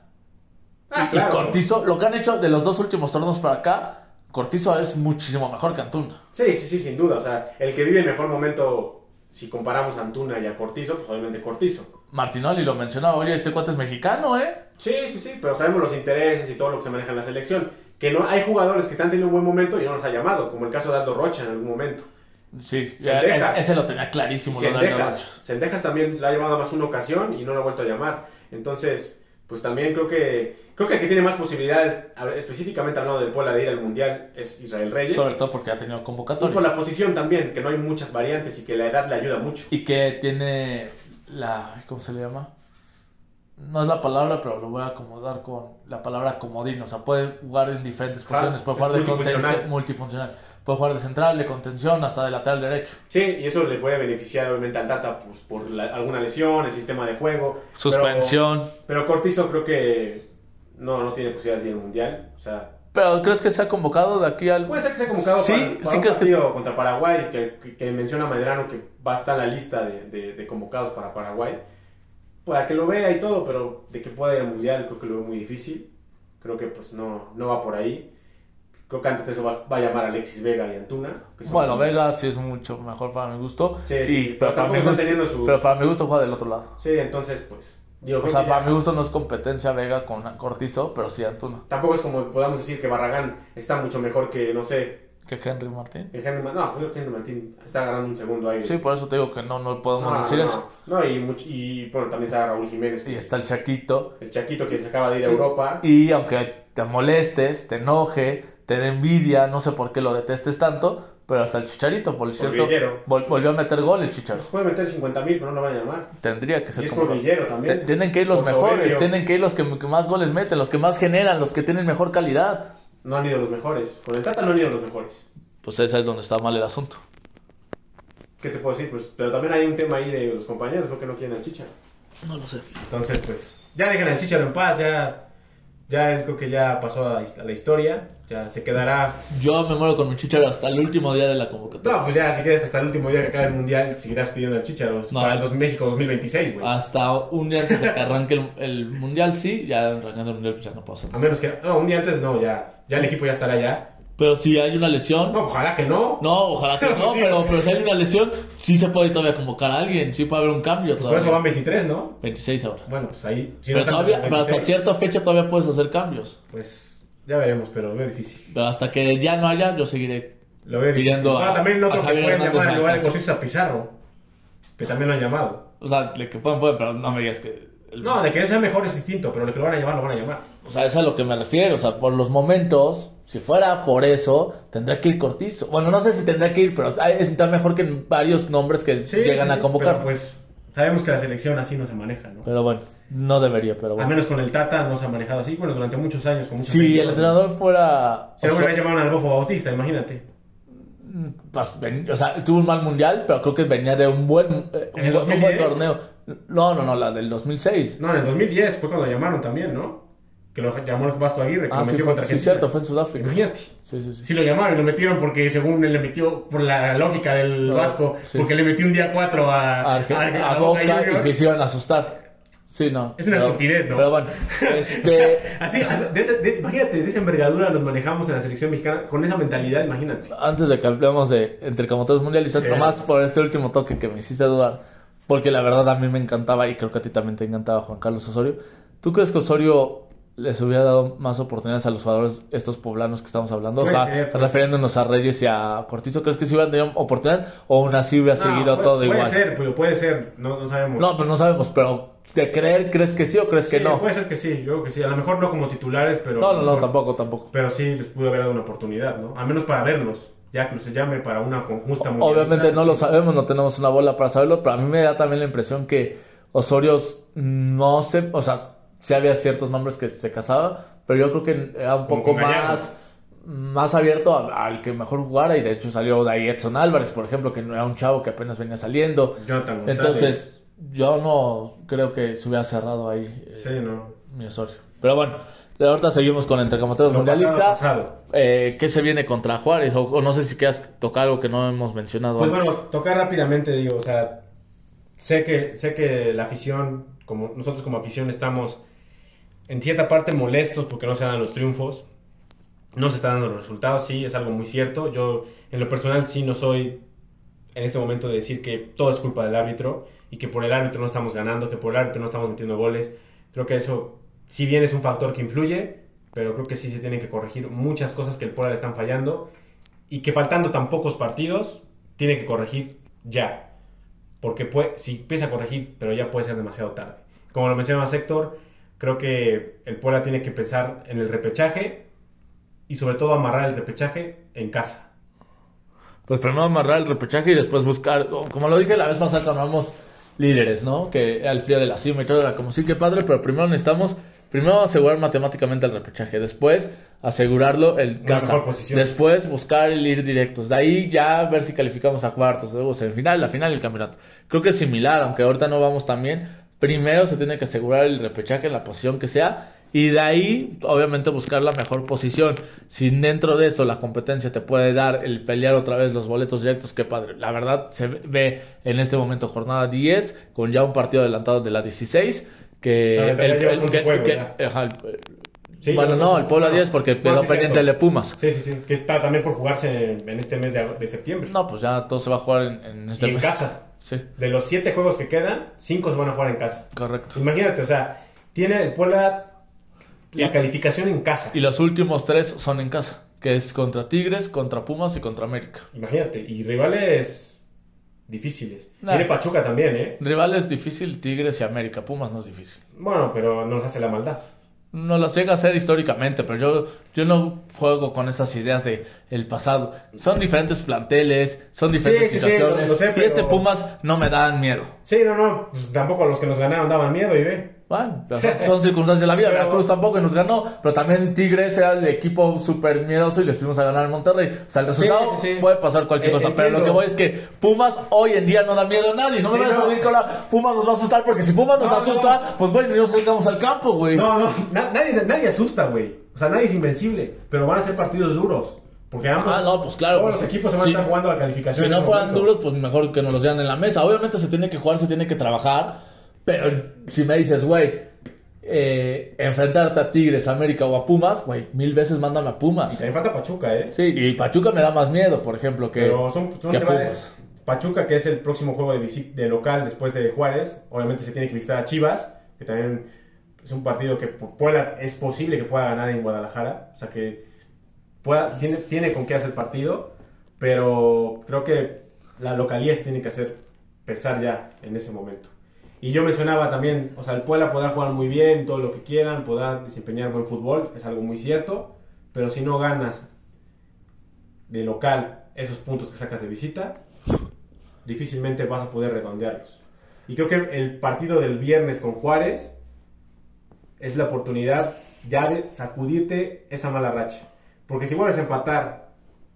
Ah, y claro. Cortizo, lo que han hecho de los dos últimos torneos para acá, Cortizo es muchísimo mejor que Antuna. Sí, sí, sí, sin duda. O sea, el que vive el mejor momento, si comparamos a Antuna y a Cortizo, pues obviamente Cortizo. Martinoli lo mencionaba, oye, este cuate es mexicano, ¿eh? Sí, sí, sí, pero sabemos los intereses y todo lo que se maneja en la selección. Que no hay jugadores que están teniendo un buen momento y no los ha llamado, como el caso de Aldo Rocha en algún momento. Sí, ya, es- ese lo tenía clarísimo. Sendejas. Sendejas también la ha llamado más una ocasión y no lo ha vuelto a llamar. Entonces, pues también creo que creo que el que tiene más posibilidades, específicamente hablando del Puebla de ir al Mundial, es Israel Reyes. Sobre todo porque ha tenido Y convocatorias. por la posición también, que no hay muchas variantes y que la edad le ayuda mucho. Y que tiene la. ¿Cómo se le llama? No es la palabra, pero lo voy a acomodar con la palabra comodín. O sea, puede jugar en diferentes Ah, posiciones. Puede jugar de multifuncional. Puede jugar de central, de contención, hasta de lateral derecho. Sí, y eso le puede beneficiar obviamente al Tata pues, por la- alguna lesión, el sistema de juego. Suspensión. Pero, pero Cortizo creo que no, no tiene posibilidades de ir al Mundial. O sea, Pero, ¿crees que sea convocado de aquí al.? puede ser que sea convocado Sí, para, para sí un crees que. partido contra Paraguay, que, que- que menciona Medrano que va a estar en la lista de, de- de convocados para Paraguay. Para que lo vea y todo, pero de que pueda ir al Mundial creo que lo veo muy difícil. Creo que pues no, no va por ahí. Creo que antes de eso va, va a llamar Alexis Vega y Antuna. que Bueno, Vega sí es mucho mejor para mi gusto. Sí, y, pero pero, para mi gusto teniendo sus- pero para mi gusto juega del otro lado. Sí, entonces pues Digo, O sea, para mi gusto no es competencia Vega con Cortizo, pero sí Antuna. Tampoco es como podamos decir que Barragán está mucho mejor que, no sé, Que Henry Martín. que Henry Martín. No, creo que Henry Martín está ganando un segundo aire. Sí, por eso te digo que no, no podemos No, decir no, eso. No, y bueno, también está Raúl Jiménez, Y está el Chaquito. el Chaquito que se acaba de ir a Europa. Y aunque te molestes, te enoje, te dé envidia, no sé por qué lo detestes tanto, pero hasta el Chicharito, por cierto, vol- volvió a meter gol el Chicharito. Pues puede meter 50 mil, pero no lo van a llamar. Tendría que Y ser es como... también. Tienen que ir los Por mejores, soberbio. tienen que ir los que, que más goles meten, los que más generan, los que tienen mejor calidad. No han ido los mejores. Con el Tata no han ido los mejores. Pues ese es donde está mal el asunto. ¿Qué te puedo decir? Pues, pero también hay un tema ahí de los compañeros, porque no quieren al Chicha. No lo sé. Entonces, pues, ya dejen al Chicharo en paz, ya. Ya él creo que ya pasó a la historia. Ya se quedará. Yo me muero con mi Chicharo hasta el último día de la convocatoria. No, pues ya, si quieres, hasta el último día que acabe el mundial, seguirás pidiendo al Chicharo. No. para el dos- México 2026, güey. Hasta un día antes de que arranque el, el mundial, sí, ya arrancando el mundial, pues ya no pasa A menos que. No, un día antes no, ya. Ya el equipo ya estará ya. Pero si hay una lesión, No, ojalá que no. no, ojalá que no, Sí. pero, pero si hay una lesión, sí se puede todavía convocar a alguien, sí puede haber un cambio Pues por eso van 23, ¿no? 26 ahora. Bueno, pues ahí. Si Pero no todavía, pero hasta 26, cierta fecha todavía puedes hacer cambios. Pues ya veremos, pero lo veo difícil. Pero hasta que ya no haya, yo seguiré. Lo veo difícil. Pidiendo a- también otro que pueden Hernández llamar en lugar de Alcácer. Cortés a Pizarro. Que también lo han llamado. O sea, le que pueden, pueden, pero no me digas que. el- No, de que sea mejor es distinto, pero de que lo van a llamar, lo van a llamar. O sea, es a lo que me refiero. O sea, por los momentos, si fuera por eso, tendrá que ir Cortizo. Bueno, no sé si tendrá que ir, pero hay- está mejor que varios nombres que Sí, llegan sí, a sí, convocar. Pero pues sabemos que la selección así no se maneja, ¿no? Pero bueno, no debería, pero Al bueno. menos con el Tata no se ha manejado así. Bueno, durante muchos años. Con muchos Si el técnicos. entrenador fuera. Si alguna vez llamaron al Bofo Bautista, imagínate. pues, ven- o sea, tuvo un mal mundial, pero creo que venía de un buen, eh, un ¿En el buen- un buen 2010? torneo. No, no, no, la del 2006. No, en el 2010 fue cuando llamaron también, ¿no? Que lo llamó el Vasco Aguirre, que Ah, lo sí, metió fue, contra sí, Argentina. cierto, fue en Sudáfrica. Imagínate. Sí, sí, sí. Sí lo llamaron y lo metieron porque según él le metió, por la lógica del Ah, Vasco, sí. porque le metió un día 4 a, A, a- a Boca Juniors. y se iban a asustar. Sí, no. Es una Pero- estupidez, ¿no? Pero bueno, este. Así, así, de ese- de- imagínate, de esa envergadura nos manejamos en la selección mexicana con esa mentalidad, imagínate. Antes de que hablemos de entre camoteros mundialistas, Sí. nomás por este último toque que me hiciste dudar, porque la verdad a mí me encantaba y creo que a ti también te encantaba Juan Carlos Osorio. ¿Tú crees que Osorio les hubiera dado más oportunidades a los jugadores estos poblanos que estamos hablando? Puede o sea, ser, puede refiriéndonos a Reyes y a Cortizo, ¿crees que sí hubieran tenido oportunidad o aún así hubiera No, seguido puede, todo puede igual? ser, pero puede ser, no, no sabemos. No, pero no sabemos, pero de creer, ¿crees que sí o crees que no? Puede ser que sí, yo creo que sí. A lo mejor no como titulares, pero. No, no, no, mejor- tampoco, tampoco. Pero sí les pudo haber dado una oportunidad, ¿no? Al menos para verlos. Ya que se llame para una justa Obviamente no lo sabemos, no tenemos una bola para saberlo, pero a mí me da también la impresión que Osorio no sé, o sea, sí había ciertos nombres que se casaba, pero yo creo que era un poco más más abierto a- al que mejor jugara y de hecho salió de ahí Edson Álvarez, por ejemplo, que era un chavo que apenas venía saliendo. Jonathan. Entonces, yo no creo que se hubiera cerrado ahí eh, Sí, no. mi Osorio. Pero bueno, de ahorita seguimos con Entre Camoteros Lo Mundialista. pasado, pasado. Eh, ¿Qué se viene contra Juárez? O, o no sé si quieras tocar algo que no hemos mencionado Pues antes. bueno, tocar rápidamente, digo, o sea, sé que, sé que la afición, como nosotros como afición estamos en cierta parte molestos porque no se dan los triunfos, no se están dando los resultados, sí, es algo muy cierto. Yo, en lo personal, sí no soy en este momento de decir que todo es culpa del árbitro y que por el árbitro no estamos ganando, que por el árbitro no estamos metiendo goles. Creo que eso, si bien es un factor que influye, pero creo que sí se tienen que corregir muchas cosas que el Puebla le están fallando y que faltando tan pocos partidos, tiene que corregir ya. Porque puede, si empieza a corregir, pero ya puede ser demasiado tarde. Como lo mencionaba Héctor, creo que el Puebla tiene que pensar en el repechaje y sobre todo amarrar el repechaje en casa. Pues primero amarrar el repechaje y después buscar, como lo dije la vez pasada cuando hablamos líderes, ¿no? Que al frío de la cima y todo era como sí que padre, pero primero necesitamos, primero asegurar matemáticamente el repechaje, después asegurarlo el casa, después buscar el ir directos, de ahí ya ver si calificamos a cuartos, luego semifinal, la final y el campeonato. Creo que es similar, aunque ahorita no vamos tan bien, primero se tiene que asegurar el repechaje en la posición que sea y de ahí, obviamente, buscar la mejor posición. Si dentro de esto la competencia te puede dar el pelear otra vez los boletos directos, qué padre. La verdad, se ve en este momento jornada 10, con ya un partido adelantado de la 16, que, O sea, ya llevas 11 que- ajá, el- Sí, bueno, no, el Puebla Bueno, 10 porque no, quedó sí, pendiente el de Pumas. Sí, sí, sí. Que está también por jugarse en, este mes de, de septiembre. No, pues ya todo se va a jugar en, en este y en mes. casa. Sí, De los siete juegos que quedan, cinco se van a jugar en casa. correcto. Imagínate, o sea, tiene el Puebla la Y- calificación en casa. Y los últimos tres son en casa, que es contra Tigres, contra Pumas y contra América. Imagínate. Y rivales difíciles. Nah. Tiene Pachuca también, ¿eh? Rivales difícil, Tigres y América. Pumas no es difícil. Bueno, pero no nos hace la maldad. No las llega a hacer históricamente, pero yo, yo no juego con esas ideas de el pasado. Son diferentes planteles, son diferentes Sí, sí, sí, situaciones. lo- lo sé, Y pero- este Pumas no me dan miedo. Sí, no, no. Pues tampoco a los que nos ganaron daban miedo y ve. Bueno, son, circunstancias de la vida. Pero- Veracruz tampoco nos ganó, pero también Tigres era el equipo súper miedoso y les fuimos a ganar en Monterrey. O sea, el resultado sí, sí. puede pasar cualquier Eh, cosa, pero lo que voy es que Pumas hoy en día no da miedo a nadie. No me Sí, vayas a no. decir que la Pumas nos va a asustar, porque si Pumas nos No, asusta, pues güey, ni nos salgamos al campo, güey. No, no. na- nadie, nadie asusta, güey. O sea, nadie es invencible. Pero van a ser partidos duros. Porque ambos. Ah, no, pues claro. Todos pues, los equipos se van si- a estar jugando la calificación. Si no fueran momento. duros, pues mejor que nos los dieran en la mesa. Obviamente se tiene que jugar, se tiene que trabajar. Pero si me dices, güey, eh, enfrentarte a Tigres, América o a Pumas, güey, mil veces mándame a Y Pumas. también falta Pachuca, ¿eh? Sí, y Pachuca me da más miedo, por ejemplo, que, Pero son, son que rivales. Pumas. Pachuca, que es el próximo juego de, local después de Juárez. Obviamente se tiene que visitar a Chivas, que también es un partido que pu- pueda, es posible que pueda ganar en Guadalajara. O sea que pueda, tiene, tiene con qué hacer partido. Pero creo que la localidad se tiene que hacer pesar ya en ese momento. Y yo mencionaba también, o sea, el Puebla podrá jugar muy bien, todo lo que quieran, podrá desempeñar buen fútbol, es algo muy cierto. Pero si no ganas de local esos puntos que sacas de visita, difícilmente vas a poder redondearlos. Y creo que el partido del viernes con Juárez es la oportunidad ya de sacudirte esa mala racha. Porque si vuelves a empatar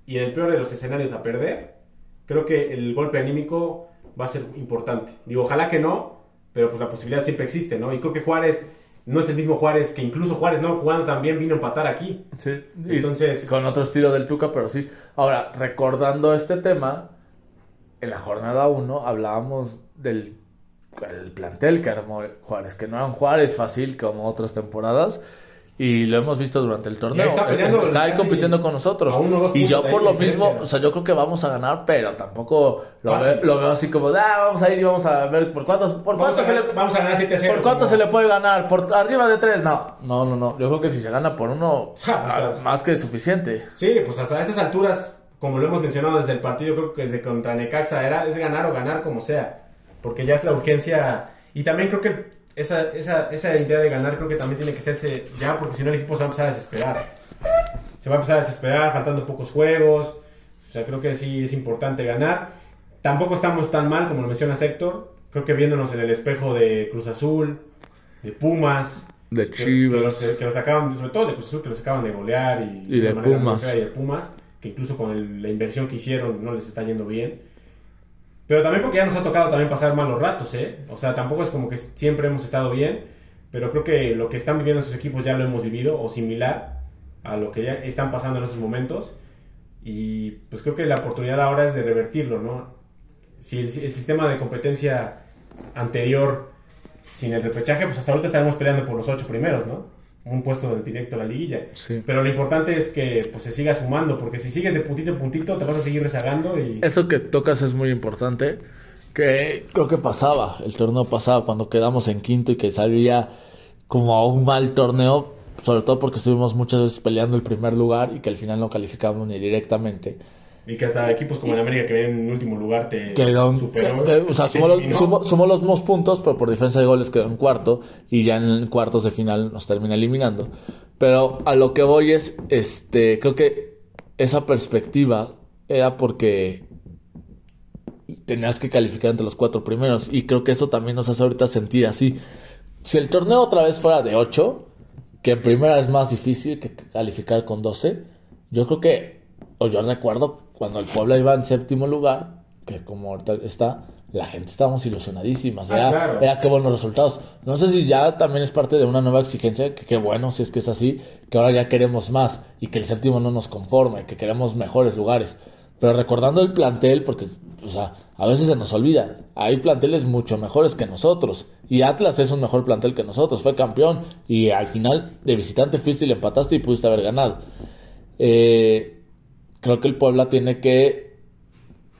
y en el peor de los escenarios a perder, creo que el golpe anímico va a ser importante. Digo, ojalá que no, pero pues la posibilidad siempre existe, ¿no? Y creo que Juárez no es el mismo Juárez que incluso Juárez no jugando también vino a empatar aquí. Sí, Entonces- con otro estilo del Tuca, pero sí. Ahora, recordando este tema, en la jornada 1 hablábamos del el plantel que armó Juárez, que no era un Juárez fácil como otras temporadas. Y lo hemos visto durante el torneo. está peleando Eh, está ahí compitiendo con nosotros. Y yo por lo mismo, o sea, yo creo que vamos a ganar, pero tampoco lo, veo, lo veo así como, ah, vamos a ir y vamos a ver por cuántos, por cuánto se le, vamos a ganar 7 a 0. ¿Por cuánto como- se le puede ganar? ¿Por arriba de tres? No, no, no, no. Yo creo que si se gana por uno, o sea, más que suficiente. Sí, pues hasta estas alturas, como lo hemos mencionado desde el partido, creo que desde contra Necaxa, era, es ganar o ganar como sea. Porque ya es la urgencia. Y también creo que esa, esa, esa idea de ganar creo que también tiene que hacerse ya, porque si no el equipo se va a empezar a desesperar. Se va a empezar a desesperar, faltando pocos juegos. O sea, creo que sí es importante ganar. Tampoco estamos tan mal como lo menciona Héctor. Creo que viéndonos en el espejo de Cruz Azul, de Pumas, De Chivas. Que, los, que los acaban, sobre todo de Cruz Azul, que los acaban de golear y, Y de muy Pumas. y de Pumas, que incluso con el- la inversión que hicieron no les está yendo bien. Pero también porque ya nos ha tocado también pasar malos ratos, ¿eh? O sea, tampoco es como que siempre hemos estado bien, pero creo que lo que están viviendo sus equipos ya lo hemos vivido, o similar a lo que ya están pasando en estos momentos. Y pues creo que la oportunidad ahora es de revertirlo, ¿no? Si el, el sistema de competencia anterior sin el repechaje, pues hasta ahorita estaremos peleando por los ocho primeros, ¿no? Un puesto directo a la liguilla. Sí. Pero lo importante es que pues, se siga sumando, porque si sigues de puntito en puntito, te vas a seguir rezagando y... Esto que tocas es muy importante. Que creo que pasaba, el torneo pasaba, cuando quedamos en quinto y que salía como a un mal torneo, sobre todo porque estuvimos muchas veces peleando el primer lugar y que al final no calificamos ni directamente. Y que hasta equipos como el América que ven en último lugar te Quedó, superó. que- o sea, sumó los, eliminó. sumó- sumó los mismos puntos, pero por diferencia de goles quedó en cuarto y ya en cuartos de final nos termina eliminando. Pero a lo que voy es, este, creo que esa perspectiva era porque tenías que calificar entre los cuatro primeros y creo que eso también nos hace ahorita sentir así. Si el torneo otra vez fuera de 8, que en primera es más difícil que calificar con 12, yo creo que, o yo recuerdo cuando el Puebla iba en séptimo lugar, que como ahorita está, la gente estábamos ilusionadísimas. Ah, Era, claro. era qué buenos resultados. No sé si ya también es parte de una nueva exigencia, que qué bueno si es que es así, que ahora ya queremos más y que el séptimo no nos conforme, que queremos mejores lugares. Pero recordando el plantel, porque, o sea, a veces se nos olvida, hay planteles mucho mejores que nosotros. Y Atlas es un mejor plantel que nosotros, fue campeón. Y al final de visitante fuiste y le empataste y pudiste haber ganado. Eh, creo que el Puebla tiene que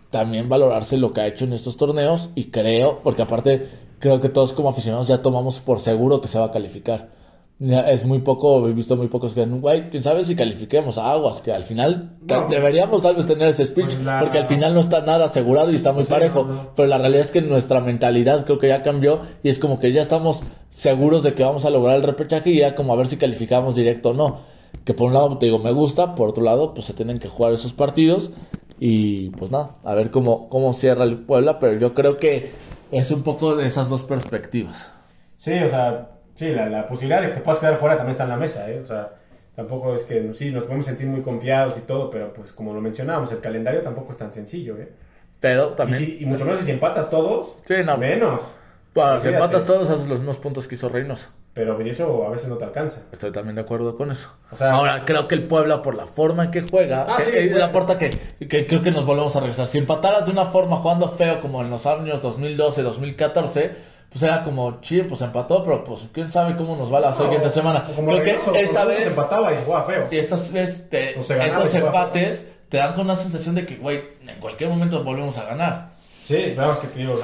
también valorarse lo que ha hecho en estos torneos. Y creo, porque aparte creo que todos como aficionados ya tomamos por seguro que se va a calificar. Es muy poco, he visto muy pocos que, güey, quién sabe si califiquemos a aguas, que al final deberíamos tal vez tener ese speech, pues porque al final no está nada asegurado y está muy parejo, pero la realidad es que nuestra mentalidad creo que ya cambió y es como que ya estamos seguros de que vamos a lograr el repechaje y ya como a ver si calificamos directo o no. Que por un lado te digo me gusta, por otro lado pues se tienen que jugar esos partidos y pues nada, a ver cómo, cómo cierra el Puebla, pero yo creo que es un poco de esas dos perspectivas. Sí, o sea, sí, la, posibilidad de que te puedas quedar fuera también está en la mesa, ¿eh? O sea, tampoco es que sí, nos podemos sentir muy confiados y todo, pero pues como lo mencionábamos, el calendario tampoco es tan sencillo, ¿eh? Pero también. Y, mucho menos si empatas todos, sí, no. menos. Para si empatas todos, haces los mismos puntos que hizo Reynoso. Pero eso a veces no te alcanza. Estoy también de acuerdo con eso. Ahora, creo que el Puebla, por la forma en que juega, ah, eh, eh, aporta que, que, creo que nos volvemos a regresar. Si empataras de una forma jugando feo como en los años 2012, 2014, pues era como, chido, pues empató, pero pues quién sabe cómo nos va la siguiente semana. Creo que esta vez. empataba y jugaba feo. Y estas vez, estos empates te dan con una sensación de que, güey, en cualquier momento volvemos a ganar. Sí, veamos que te digo,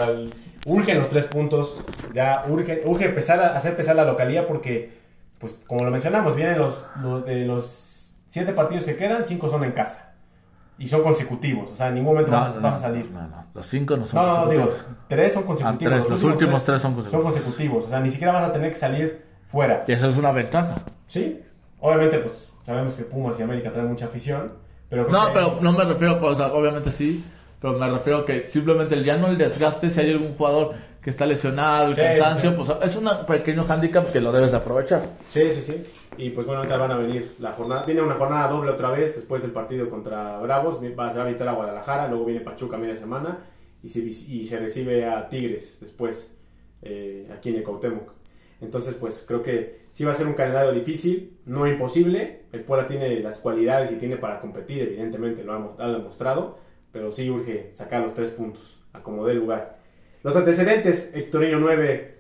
urgen los tres puntos, ya urge, urge empezar a hacer pesar la localía porque, pues como lo mencionamos, vienen los, de los siete partidos que quedan, cinco son en casa. Y son consecutivos, o sea, en ningún momento vas, a salir. No, no, los cinco no son consecutivos. No, digo, tres son consecutivos. Ah, los, últimos tres, son consecutivos. Son consecutivos, o sea, ni siquiera vas a tener que salir fuera. Y eso es una ventaja. Sí, obviamente, pues sabemos que Pumas y América traen mucha afición. Pero no, pero no me refiero, pues, obviamente sí, pero me refiero a que simplemente el ya no el desgaste, si hay algún jugador que está lesionado, el cansancio, pues es un pequeño handicap que lo debes de aprovechar. Sí, sí, sí. Y pues bueno, ahorita van a venir la jornada. Viene una jornada doble otra vez después del partido contra Bravos. Va, se va a visitar a Guadalajara, luego viene Pachuca media semana y se, y se recibe a Tigres después, eh, aquí en Ecautemoc. Entonces, pues creo que sí va a ser un calendario difícil, no imposible. El Puebla tiene las cualidades y tiene para competir, evidentemente lo ha, ha demostrado pero sí urge sacar los tres puntos, acomodé el lugar. Los antecedentes, Hectorinho 9,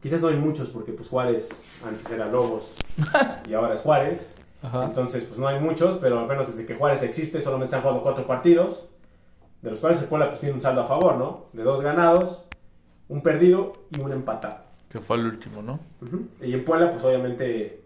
quizás no hay muchos porque pues Juárez antes era Lobos y ahora es Juárez. Entonces pues no hay muchos, pero al menos desde que Juárez existe solamente se han jugado cuatro partidos, de los cuales el Puebla pues tiene un saldo a favor, ¿no? De dos ganados, un perdido y un empatado. Que fue el último, ¿no? Y en Puebla pues obviamente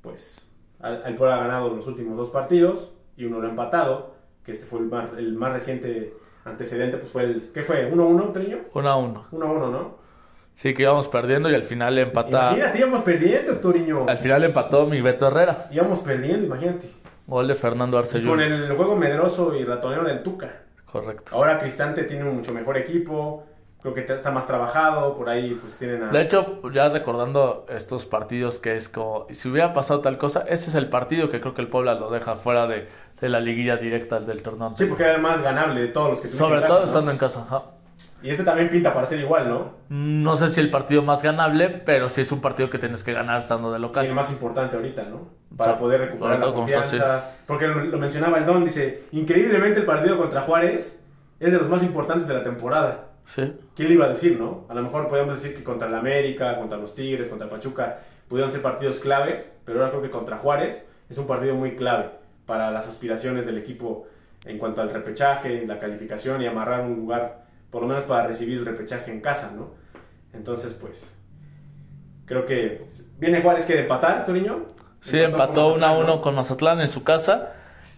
pues el Puebla ha ganado los últimos dos partidos y uno lo ha empatado que este fue el más, el más reciente antecedente, pues fue el, ¿qué fue? ¿1-1, Triño? 1-1. 1-1, ¿no? Sí, que íbamos perdiendo y al final empató. Imagínate, íbamos perdiendo, Turiño. Al final empató mi Beto Herrera. Íbamos perdiendo, imagínate. Gol de Fernando Arcellón. Con el, juego medroso y ratonero del Tuca. Correcto. Ahora Cristante tiene un mucho mejor equipo. Creo que está más trabajado. Por ahí, pues tienen a. De hecho, ya recordando estos partidos que es como. Si hubiera pasado tal cosa, ese es el partido que creo que el Puebla lo deja fuera de de la liguilla directa del torneo. Sí, porque era el más ganable de todos los que Sobre todo estando en casa. Y este también pinta para ser igual, ¿no? No sé si el partido más ganable, pero sí es un partido que tienes que ganar estando de local. Y el más importante ahorita, ¿no? Para poder recuperar la confianza. Porque lo, mencionaba el Don, dice, increíblemente el partido contra Juárez es de los más importantes de la temporada. Sí. ¿Quién le iba a decir, no? A lo mejor podríamos decir que contra el América, contra los Tigres, contra Pachuca, pudieron ser partidos claves, pero ahora creo que contra Juárez es un partido muy clave para las aspiraciones del equipo en cuanto al repechaje, la calificación y amarrar un lugar, por lo menos para recibir el repechaje en casa, ¿no? Entonces, pues, creo que viene Juárez que de empatar, Turiño. Sí, empató 1 a 1 con Mazatlán en su casa.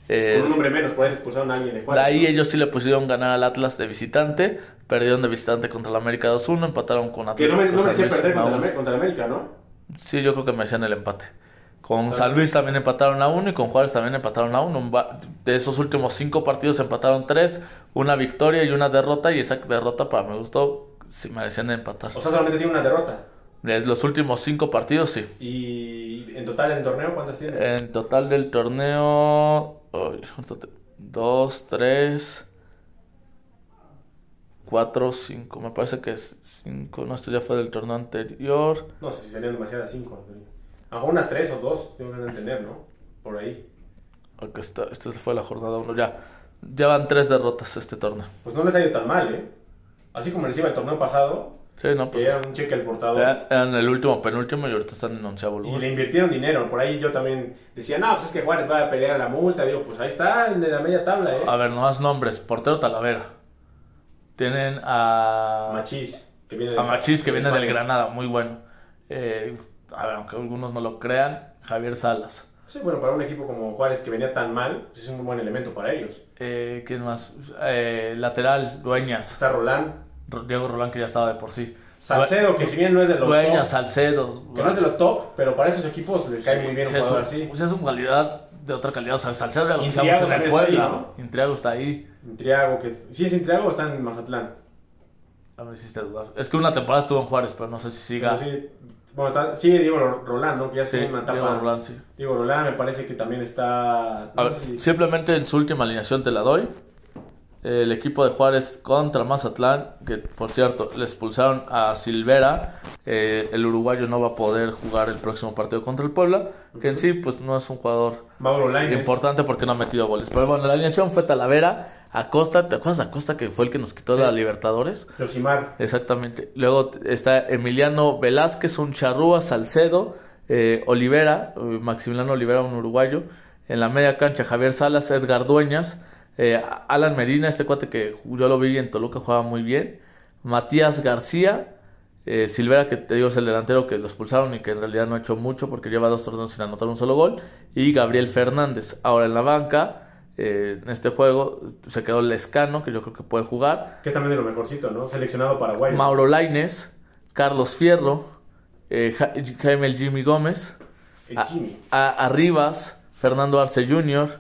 Eh, con un hombre menos, poder expulsar a alguien de Juárez. De ahí ellos sí le pusieron ganar al Atlas de visitante, perdieron de visitante contra el América 2-1, empataron con Atlas. Que no me, no perder contra, contra el América, ¿no? Sí, yo creo que me decían el empate. Con San Luis también empataron a uno y con Juárez también empataron a uno. De esos últimos cinco partidos empataron tres, una victoria y una derrota. Y esa derrota, para mi gusto, sí merecían empatar. O sea, solamente tiene una derrota. De los últimos cinco partidos, sí. ¿Y en total del torneo cuántas tiene? En total del torneo. dos, tres. Cuatro, cinco. Me parece que es cinco. No, esto ya fue del torneo anterior. No, si serían demasiadas cinco. A unas tres o dos, tengo que entender, ¿no? Por ahí. Aquí está, esta fue la jornada uno ya. Llevan tres derrotas este torneo. Pues no les ha ido tan mal, ¿eh? Así como les iba el torneo pasado, Sí, no, pues. que era un cheque al portador. Eran, eran el último, penúltimo y ahorita están en onceavo Y lugar. le invirtieron dinero. Por ahí yo también decía, no, pues es que Juárez va a pelear a la multa. Digo, pues ahí está, en la media tabla, ¿eh? A ver, no más nombres. Portero Talavera. Tienen a. Machís, que viene A Machís, que viene del. Granada, muy bueno. Eh, a ver, aunque algunos no lo crean, Javier Salas. Sí, bueno, para un equipo como Juárez que venía tan mal, pues es un buen elemento para ellos. Eh, ¿Quién más? Eh, lateral, Dueñas. Está Roland, Ro- Diego Rolán, que ya estaba de por sí. Salcedo, que si bien no es de los Dueñas, top, Salcedo. que no es de los top, pero para esos equipos les cae muy bien un es jugador así. pues es un calidad de otra calidad. O sea, Salcedo ya lo usamos en el está ahí, Puebla. ¿no? Intriago está ahí. Intriago, que sí es Intriago o está en Mazatlán. A ver, hiciste dudar. Es que una temporada estuvo en Juárez, pero no sé si siga. Pero sí, bueno, está, sigue Diego Ro- Roland, ¿no? Que ya Sí, es una etapa. Diego Rolán, sí. Diego Roland me parece que también está. A no ver, sé si- simplemente en su última alineación te la doy. El equipo de Juárez contra Mazatlán, que por cierto, le expulsaron a Silvera. Eh, el uruguayo no va a poder jugar el próximo partido contra el Puebla, que en sí pues no es un jugador importante porque no ha metido goles. Pero bueno, la alineación fue Talavera, Acosta, ¿te acuerdas de Acosta que fue el que nos quitó Sí. la Libertadores? Josimar. Exactamente. Luego está Emiliano Velázquez, un charrúa, Salcedo, eh, Olivera, eh, Maximiliano Olivera, un uruguayo. En la media cancha, Javier Salas, Edgar Dueñas, eh, Alan Medina, este cuate que yo lo vi en Toluca, jugaba muy bien. Matías García, eh, Silvera, que te digo es el delantero que lo expulsaron y que en realidad no ha hecho mucho porque lleva dos torneos sin anotar un solo gol. Y Gabriel Fernández. Ahora en la banca, eh, en este juego, se quedó Lescano, que yo creo que puede jugar. Que es también de lo mejorcito, ¿no? Seleccionado Paraguay. Mauro Laines, Carlos Fierro, eh, Ja- Jaime el Jimmy Gómez, El a, Fernando Arce Jr.,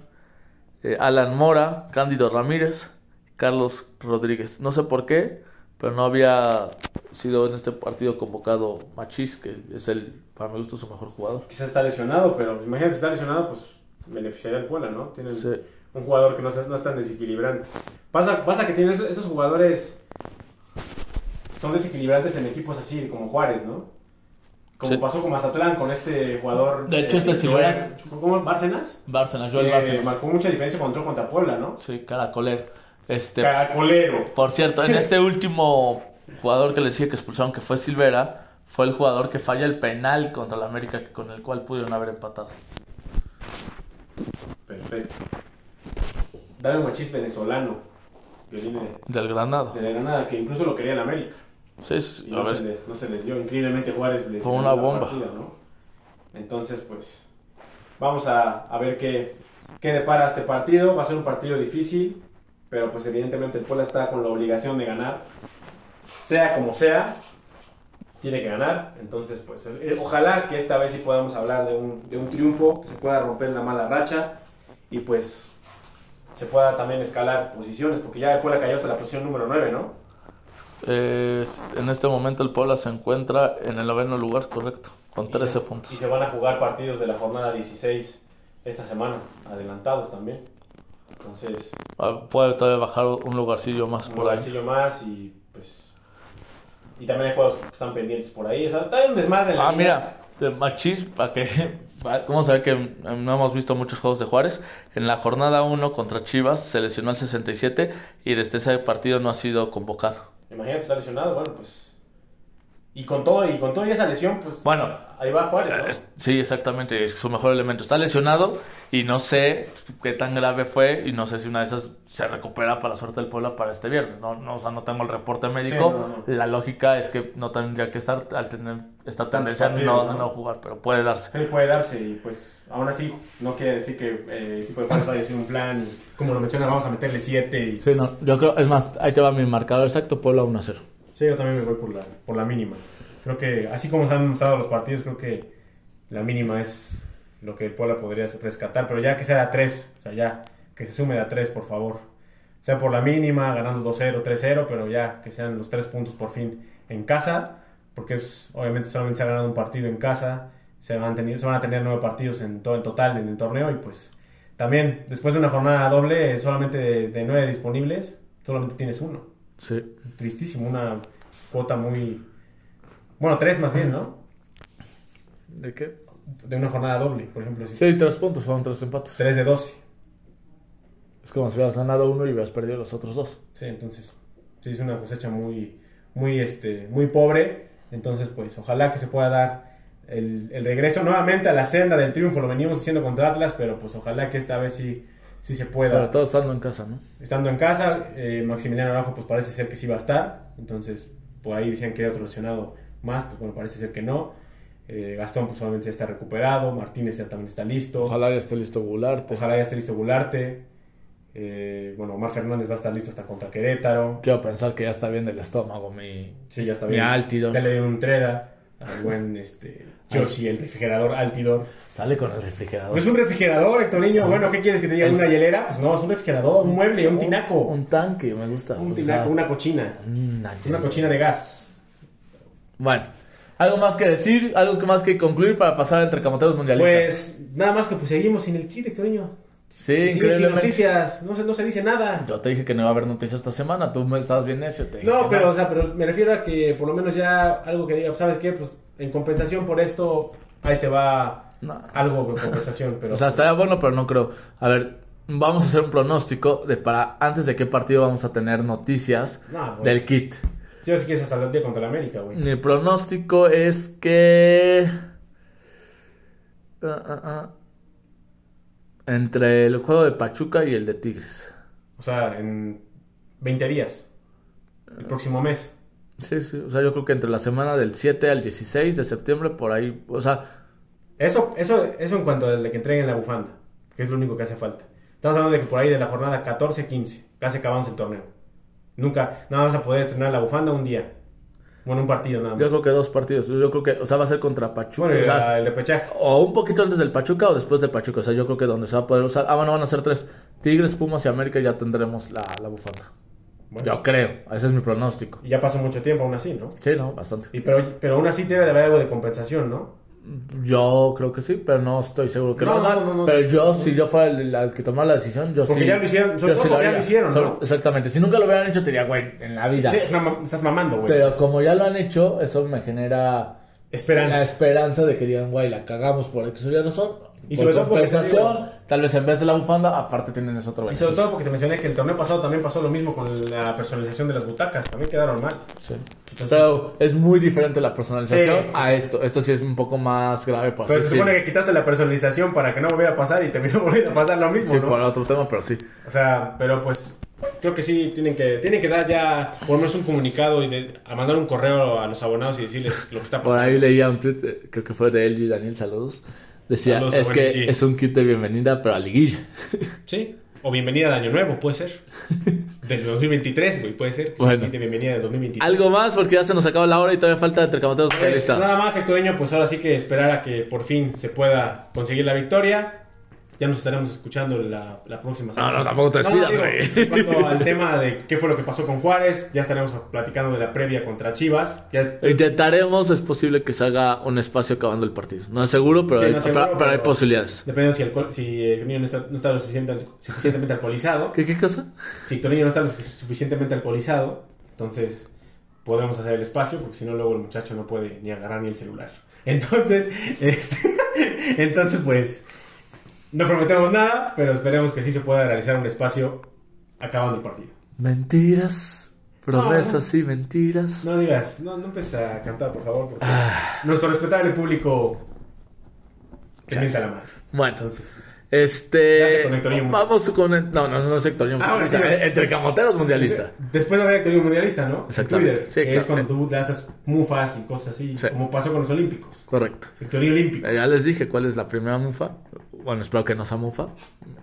eh, Alan Mora, Cándido Ramírez, Carlos Rodríguez. No sé por qué, pero no había sido en este partido convocado Machís, que es el, para mi gusto, su mejor jugador. Quizás está lesionado, pero imagínate, si está lesionado, pues beneficiaría al Puebla, ¿no? Tienen Sí. Un jugador que no, es- no es tan desequilibrante. Pasa, pasa que tienen esos, esos jugadores son desequilibrantes en equipos así como Juárez, ¿no? Como Sí. pasó con Mazatlán, con este jugador. De hecho, este Silvera- ¿Cómo? ¿Bárcenas? Bárcenas, Joel Que Bárcenas. marcó mucha diferencia cuando entró contra Puebla, ¿no? Sí, caracolero. Este, Caracolero. Por cierto, en este último jugador que les decía que expulsaron, que fue Silvera, fue el jugador que falla el penal contra el América, con el cual pudieron haber empatado. Perfecto. Dale un machis venezolano. Que viene Del Granada. de la Granada, que incluso lo quería el América. Sí, sí, Y no, ver. se les, no se les dio. Increíblemente Juárez les Fue una bomba. partida, ¿no? Entonces, pues, vamos a, a ver qué, qué depara este partido. Va a ser un partido difícil, pero pues evidentemente el Puebla está con la obligación de ganar. Sea como sea, tiene que ganar. Entonces, pues, eh, ojalá que esta vez sí podamos hablar de un, de un triunfo, que se pueda romper la mala racha y pues se pueda también escalar posiciones, porque ya el Puebla cayó hasta la posición número 9, ¿no? Eh, en este momento el Puebla se encuentra en el noveno lugar, correcto, con 13 Y puntos. se van a jugar partidos de la jornada 16 esta semana, adelantados también. Entonces, Ah, Puede todavía bajar un lugarcillo más un por ahí. lugarcillo más y pues. Y también hay juegos que están pendientes por ahí. O sea, hay un desmadre en la Ah, mira, de Machís, para que. ¿Cómo se ve que no hemos visto muchos juegos de Juárez? En la jornada 1 contra Chivas se lesionó al 67 y desde ese partido no ha sido convocado. Imagínate, está lesionado, bueno, pues. Y con todo, y con toda esa lesión, pues. Bueno, Ahí va Juárez, ¿no? Es- Sí, exactamente, es su mejor elemento. Está lesionado y no sé qué tan grave fue y no sé si una de esas se recupera para la suerte del pueblo para este viernes. No, no, o sea, no tengo el reporte médico. no, no. La lógica es que no tendría que estar al tener esta Tantos tendencia a partidos, no, ¿no? jugar, pero puede darse. Sí, puede darse y pues aún así no quiere decir que eh, el equipo de Juárez vaya a hacer un plan y como lo mencionas vamos a meterle 7 y Sí, no, yo creo, es más, ahí te va mi marcador exacto, Puebla 1 a 0. Sí, yo también me voy por la, por la mínima. Creo que, así como se han mostrado los partidos, creo que la mínima es lo que el Puebla podría rescatar. Pero ya que sea a 3, o sea, ya, que se sume a 3, por favor. Sea por la mínima, ganando 2-0, 3-0, pero ya que sean los 3 puntos por fin en casa. Porque obviamente solamente se ha ganado un partido en casa. Se van, teni- se van a tener 9 partidos en, todo, en total en el torneo. Y pues también, después de una jornada doble, solamente de, de 9 disponibles, solamente tienes uno Sí. tristísimo, una cuota muy... Bueno, tres más bien, ¿no? ¿De qué? De una jornada doble, por ejemplo. si- Sí, tres puntos, fueron tres empates. 3 de 12. Es como si hubieras ganado uno y hubieras perdido los otros dos. Sí, entonces, sí, es una cosecha muy, muy, este, muy pobre. Entonces, pues, ojalá que se pueda dar el, el regreso nuevamente a la senda del triunfo. Lo venimos haciendo contra Atlas, pero pues ojalá que esta vez sí, sí se pueda. Sobre todo estando en casa, ¿no? Estando en casa, eh, Maximiliano Araujo pues parece ser que sí va a estar. Entonces, por ahí decían que era otro lesionado más, pues bueno, parece ser que no. Eh, Gastón pues solamente ya está recuperado, Martínez ya también está listo. Ojalá ya esté listo Gularte. Ojalá ya esté listo Gularte. Eh, bueno, Omar Fernández va a estar listo hasta contra Querétaro. Quiero pensar que ya está bien del estómago mi... Sí, ya está Mi bien. Altidor. Ya le dieron un treda al buen este, Yoshi, el refrigerador Altidor. Dale con el refrigerador. No es un refrigerador, Héctor Niño. Bueno, ¿qué quieres que te diga? ¿Una hielera? Pues no, es un refrigerador, un mueble, un tinaco. Un tanque, me gusta. Un tinaco, sea, una cochina. una Una cochina de gas. Bueno, ¿algo más que decir? ¿Algo que más que concluir para pasar entre camoteros mundialistas? Pues nada más que pues seguimos sin el kit, Héctor Niño. sí, sin increíblemente. noticias, no se, no se dice nada. Yo te dije que no iba a haber noticias esta semana, tú me estabas bien necio. Te dije No, pero, o sea, pero me refiero a que por lo menos ya algo que diga, ¿sabes qué? Pues en compensación por esto, ahí te va No. algo de compensación. Pero, O sea, estaría bueno, pero no creo. A ver, vamos a hacer un pronóstico de para antes de qué partido vamos a tener noticias del kit. Yo si quieres hasta el día contra la América, güey. Mi pronóstico es que. Ah, ah, ah. Entre el juego de Pachuca y el de Tigres. O sea, en 20 días. El próximo mes. Sí, sí. O sea, yo creo que entre la semana del 7 al 16 de septiembre, por ahí. O sea, Eso, eso, eso en cuanto a que entreguen la bufanda, que es lo único que hace falta. Estamos hablando de que por ahí de la jornada 14-15, casi acabamos el torneo. Nunca, nada más a poder estrenar la bufanda un día. Bueno, un partido nada más. yo creo que dos partidos. Yo creo que, o sea, va a ser contra Pachuca. Bueno, y o, sea, la- el de pechaje. o un poquito antes del Pachuca o después de Pachuca. O sea, yo creo que donde se va a poder usar. Ah, bueno, van a ser tres: Tigres, Pumas y América. Ya tendremos la, la bufanda. Bueno, Yo creo. Ese es mi pronóstico. y ya pasó mucho tiempo aún así, ¿no? Sí, no, bastante. Y pero, pero aún así debe de haber algo de compensación, ¿no? Yo creo que sí, pero no estoy seguro que No, no, no, no. pero yo, si yo fuera el, el que tomara la decisión, yo Porque sí. ya lo hicieron, sobre yo todo porque ya lo hicieron, Sobre- ¿no? Exactamente. Si nunca lo hubieran hecho, te diría, güey, en la vida. Sí, estás mamando, güey. Pero como ya lo han hecho, eso me genera la Esperanza. esperanza de que digan, güey, la cagamos por X o Y razón. Y por sobre todo compensación, digo- tal vez en vez de la bufanda, aparte tienen ese otro Y sobre todo porque te mencioné que el torneo pasado también pasó lo mismo con la personalización de las butacas. También quedaron mal. Sí. Pero es muy diferente la personalización Sí, sí, a esto. Esto sí es un poco más grave, por Pero se supone que quitaste la personalización para que no volviera a pasar y terminó volviendo a pasar lo mismo, Sí, ¿no? por otro tema, pero sí. O sea, pero pues creo que sí tienen que tienen que dar ya por lo menos un comunicado y de- a mandar un correo a los abonados y decirles lo que está Por pasando. ahí leía un tweet, eh, creo que fue de él y Daniel, saludos. Decía, Saludos es que G. es un kit de bienvenida, pero a liguilla. Sí. O bienvenida de año nuevo, puede ser. Del 2023, güey, puede ser. Bueno. Sí, de bienvenida del 2023. Algo más, porque ya se nos acaba la hora y todavía falta entre camoteros Pues, nada más, Hectoreño, pues ahora sí que esperar a que por fin se pueda conseguir la victoria. Ya nos estaremos escuchando la, la próxima semana. no, tampoco te despidas, güey. En cuanto al tema de qué fue lo que pasó con Juárez, ya estaremos platicando de la previa contra Chivas. Ya, Intentaremos, es posible que se haga un espacio acabando el partido. No es seguro, pero, Sí, hay, no seguro, pero- pero hay posibilidades. dependiendo si, alcohol- si eh, no está, no está lo suficiente- suficientemente alcoholizado. ¿Qué, qué cosa? Si Hectoreño no está lo suficientemente alcoholizado, entonces podemos hacer el espacio, porque si no, luego el muchacho no puede ni agarrar ni el celular. Entonces, este, entonces pues, no prometemos nada, pero esperemos que sí se pueda realizar un espacio acabando el partido. Mentiras, promesas y mentiras. No digas, no, no empieces a cantar, por favor, porque nuestro respetable público mienta la madre. Bueno, Entonces, este. Con Vamos con. el- no, no, no es Hectorinho Ah, bueno, sí. Entre camoteros mundialista. después de haber mundialista, ¿no? En Exactamente. Twitter, Sí, es cuando tú lanzas mufas y cosas así, Sí. como pasó con los Olímpicos. Correcto. Hectorinho olímpico. Ya les dije cuál es la primera mufa. Bueno, espero que no sea mufa.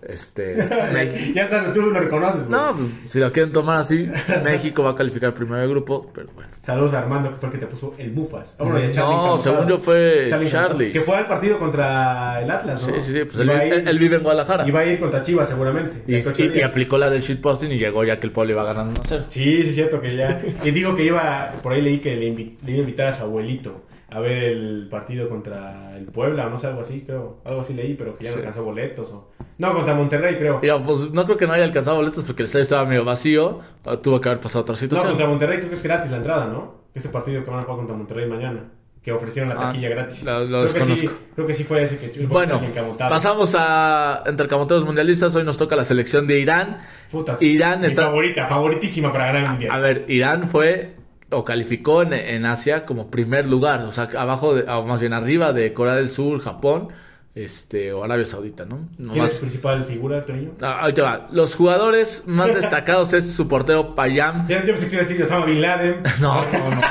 Este. México. ya está, tú lo reconoces. No, pues si lo quieren tomar así, México va a calificar primero de grupo, pero bueno. Saludos a Armando, que fue el que te puso el Mufas. Ah, bueno, Charlie No, según yo fue Charlie. Encantado, Que fue al partido contra el Atlas, Sí, ¿no? sí, sí, pues él, ir- él- él vive en Guadalajara. Y va a ir contra Chivas seguramente. Y, Hasta aplicó la del shitposting y llegó ya que el pueblo iba ganando 1-0. Sí, sí, es cierto que ya. Y digo que iba, por ahí leí que le, invi- le iba a invitar a su abuelito a ver el partido contra el Puebla o no sé, algo así, creo. Algo así leí, pero que ya no Sí. alcanzó boletos. O... No, contra Monterrey, creo. Pues no creo que no haya alcanzado boletos porque el estadio estaba medio vacío. Tuvo que haber pasado otra No, situación. contra Monterrey creo que es gratis la entrada, ¿no? Este partido que van a jugar contra Monterrey mañana. que ofrecieron la Ah, taquilla gratis. lo- lo creo, que sí, creo que sí fue ese que Bueno, pasamos a entre camoteros mundialistas. Hoy nos toca la selección de Irán. Putas, Irán mi está- favorita, favoritísima para ganar el mundial. A ver, Irán fue o calificó en, en Asia como primer lugar, o sea, abajo, de, o más bien arriba de Corea del Sur, Japón, este, o Arabia Saudita, ¿no? ¿Quién Nomás- es principal figura, Toño? Ah, ahí te va. Los jugadores más destacados es su portero Payam. Ya yo pensé que decir Osama Bin Laden. No, no, no.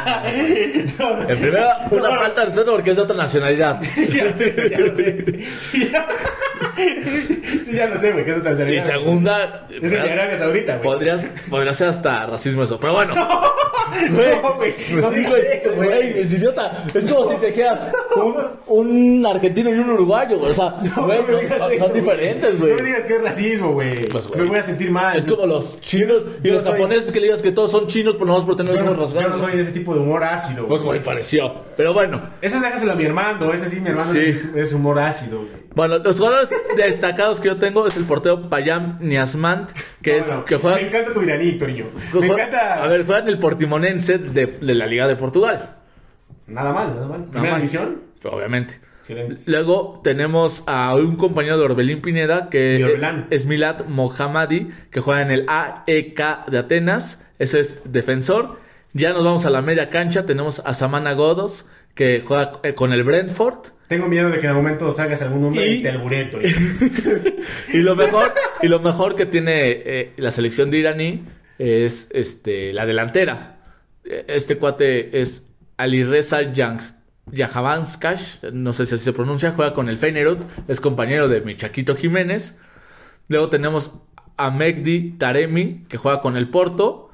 En primero, una falta de respeto porque es de otra nacionalidad. ya sé, ya. Sí, ya lo sé, güey, que es otra Y nacionalidad. segunda, Es de Arabia Saudita, güey. podría, podría ser hasta racismo eso. Pero bueno. Güey, No, güey, pues no sí, güey, eso, güey. güey, es idiota. Es como si te dijeras un, un argentino y un uruguayo, güey. O sea, güey, No son, eso, son güey. diferentes, güey. No me digas que es racismo, güey. Pues, güey. me voy a sentir mal. Es como los chinos y yo los soy- japoneses que le digas que todos son chinos por nomás por tener ojos no, yo rasgados. no soy de ese tipo de humor ácido. Pues, güey, pareció. Pero bueno. Ese déjaselo a mi hermano, ese sí, mi hermano Sí. es, es humor ácido, güey. Bueno, los jugadores destacados que yo tengo es el portero Payam Niasmant, que es que juega, Me encanta tu iraní, que Me encanta. a ver, juega en el Portimonense de, de la Liga de Portugal. Nada mal, nada mal. Primera división. Obviamente. Excelente. Luego tenemos a un compañero de Orbelín Pineda, que Orbelán. es Milad Mohammadi, que juega en el AEK de Atenas. Ese es defensor. Ya nos vamos a la media cancha. Tenemos a Samana Godos, que juega eh, con el Brentford. Tengo miedo de que en algún momento salgas algún nombre Y- y te alburé, Toño. Y lo mejor, y lo mejor que tiene eh, la selección de iraní es este la delantera. Eh, Este cuate es Alireza Yang Yahavanskash, no sé si así se pronuncia, juega con el Feyenoord, es compañero de mi Chaquito Jiménez. Luego tenemos a Megdi Taremi, que juega con el Porto,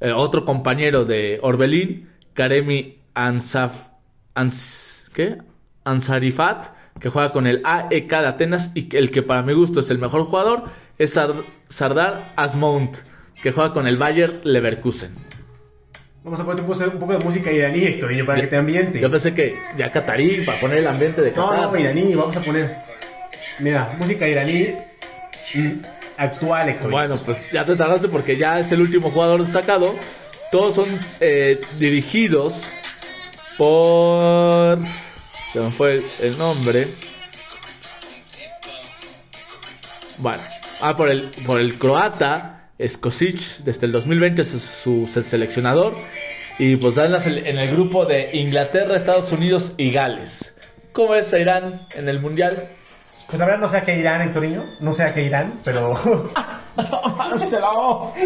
eh, otro compañero de Orbelín, Karemi Ansaf, Ans, ¿qué? Ansarifat, que juega con el AEK de Atenas y el que para mi gusto es el mejor jugador es Sar- Sardar Asmount, que juega con el Bayer Leverkusen. Vamos a ponerte un poco- de música iraní, Toño, para que te ambiente. Yo pensé que ya catarí, para poner el ambiente de No, Qatar. no, iraní, vamos a poner. Mira, música iraní actual, Héctor. Bueno, pues ya te tardaste porque ya es el último jugador destacado. Todos son eh, dirigidos por... Se me fue el, el nombre. Bueno, ah, por el, por el croata Skosic, desde el 2020 es su, su seleccionador. Y pues dan en el grupo de Inglaterra, Estados Unidos y Gales. ¿Cómo es a Irán en el Mundial? Pues la verdad no sé a qué Irán, Hectorinho. No sé a qué Irán, pero. Se la.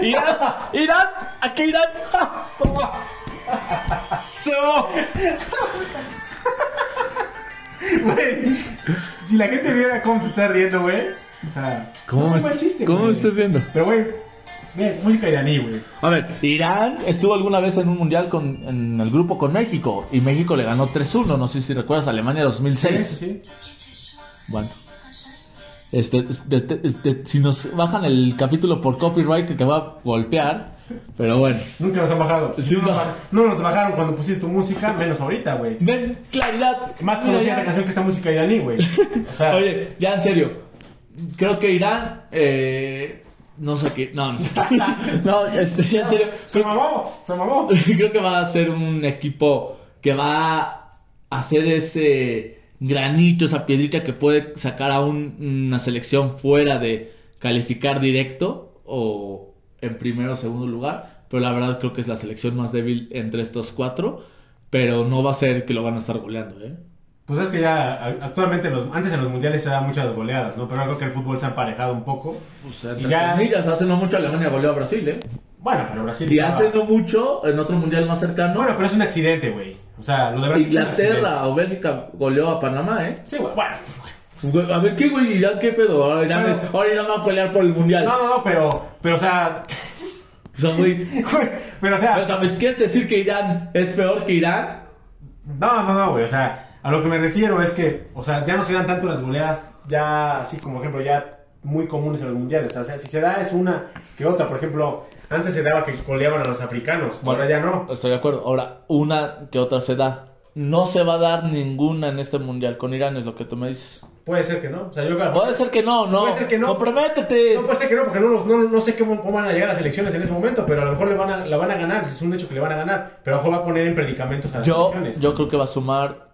Irán, Irán, ¿a qué Irán? Se va. Güey, si la gente viera cómo te está riendo, güey. O sea, ¿Cómo no es un chiste, cómo me estás viendo? Pero, güey, música iraní, güey. A ver, Irán estuvo alguna vez en un mundial con, en el grupo con México y México le ganó 3-1. No sé si recuerdas Alemania 2006. Sí, sí. Bueno. Este, este, si nos bajan el capítulo por copyright te va a golpear. Pero bueno. Nunca nos han bajado. Sí, no, no. nos, no nos bajaron cuando pusiste tu música, menos ahorita, güey. Ven, claridad. Más conocida esta canción que esta música iraní, güey. O sea, Oye, ya en serio. Creo que Irán. Eh, no sé qué. No, no sé. No, este, ya en serio. se mamó, se mamó. Creo que va a ser un equipo que va a hacer ese granito, esa piedrita que puede sacar a un- una selección fuera de calificar directo o en primero o segundo lugar. Pero la verdad creo que es la selección más débil entre estos cuatro. Pero no va a ser que lo van a estar goleando, ¿eh? Pues es que ya actualmente, los, antes en los mundiales se dan muchas goleadas, ¿no? Pero creo que el fútbol se ha emparejado un poco. Pues, Y ya- comillas, hace no mucho Alemania goleó a Brasil, ¿eh? Bueno, pero Brasil. Y estaba- hace no mucho, en otro mundial más cercano, Bueno, pero es un accidente, güey. O sea, lo de Brasil. Inglaterra o Bélgica goleó a Panamá, ¿eh? Sí, güey. Bueno. Güey, A ver, ¿qué, güey? ¿Irán qué pedo? Ahora Irán, Bueno. ahora Irán va a pelear por el mundial. No, no, no, pero. Pero, o sea. O sea, güey. Pero, o O sea. sea, ¿me quieres decir que Irán es peor que Irán? No, no, no, güey. O sea, a lo que me refiero es que. O sea, ya no se dan tanto las goleadas, ya así como ejemplo, ya muy comunes en los mundiales. O sea, si se da es una que otra. Por ejemplo, antes se daba que goleaban a los africanos. ahora ya no. Estoy de acuerdo. Ahora, una que otra se da. No se va a dar ninguna en este mundial con Irán, es lo que tú me dices. Puede ser que no. O sea, yo Puede ser que no, no. Puede ser que no. Comprométete. No puede ser que no, porque no, no, no sé cómo, van a llegar las elecciones en ese momento, pero a lo mejor le van a, la van a ganar, es un hecho que le van a ganar, pero a lo mejor va a poner en predicamentos a las Yo, elecciones. yo creo que va a sumar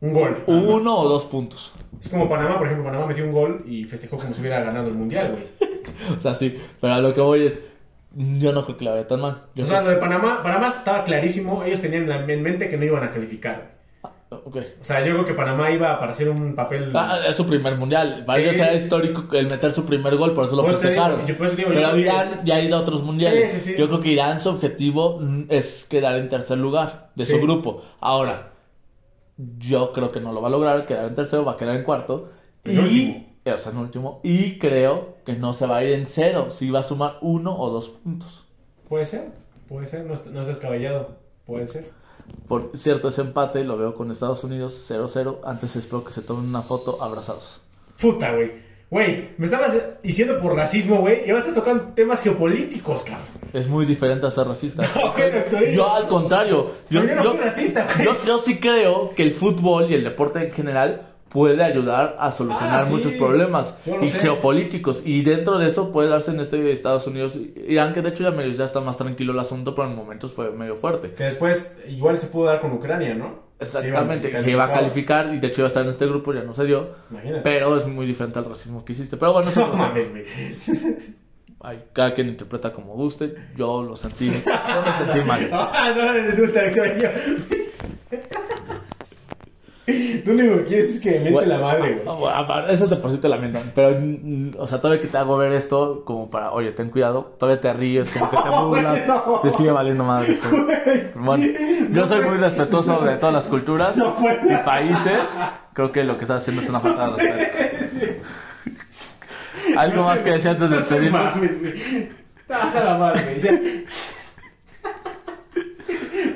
un gol. uno o dos puntos. Es como Panamá, por ejemplo, Panamá metió un gol y festejó como si hubiera ganado el mundial, güey. O sea, sí. Pero a lo que voy es. Yo no creo que la vaya tan mal. Yo O sea, lo de Panamá, Panamá estaba clarísimo, ellos tenían en mente que no iban a calificar. Ok. O sea, yo creo que Panamá iba para hacer un papel... Ah, es su primer mundial. Para Sí. ellos era histórico el meter su primer gol, por eso lo digo, festejaron. digo, Pero que- Irán ya ha ido a otros mundiales. Sí, sí, sí. Yo creo que Irán su objetivo mm, es quedar en tercer lugar de su Sí. grupo. Ahora, yo creo que no lo va a lograr, quedar en tercero, va a quedar en cuarto. Y, último. eh, O sea, en último. Y creo que no se va a ir en cero, si va a sumar uno o dos puntos. Puede ser, puede ser, no, es- no es descabellado, puede ser. Por cierto, ese empate lo veo con Estados Unidos 0-0. Antes espero que se tomen una foto abrazados. Puta, güey. Güey, me estabas diciendo por racismo, güey, y ahora estás tocando temas geopolíticos, cabrón. Es muy diferente a ser racista. No, yo al contrario, yo, yo no yo- racista, güey. yo- yo sí creo que el fútbol y el deporte en general puede ayudar a solucionar Ah, sí. muchos problemas y sé. geopolíticos y dentro de eso puede darse en este de Estados Unidos Irán que de hecho ya medio ya está más tranquilo el asunto pero en momentos fue medio fuerte Que después igual se pudo dar con Ucrania, ¿no? Exactamente Que iba a calificar. y de hecho iba a estar en este grupo ya no se dio Imagínate. pero es muy diferente al racismo que hiciste pero bueno eso No mames, güey. ay, cada quien interpreta como guste yo lo sentí yo me sentí mal Ah, no, resulta, Victoria. Tú lo único que quieres es que me miente la madre, güey. Ah, bueno, aparte, Eso de por sí te lamientan. Pero, mm, o sea, todavía que te hago ver esto, como para, oye, ten cuidado, todavía te ríes, como que te burlas, no. te sigue valiendo madre. Bueno, yo soy muy respetuoso de todas las culturas y países. Creo que lo que estás haciendo es una falta de respeto. ¿Algo más que decir antes de No despedirnos? Ah, la madre,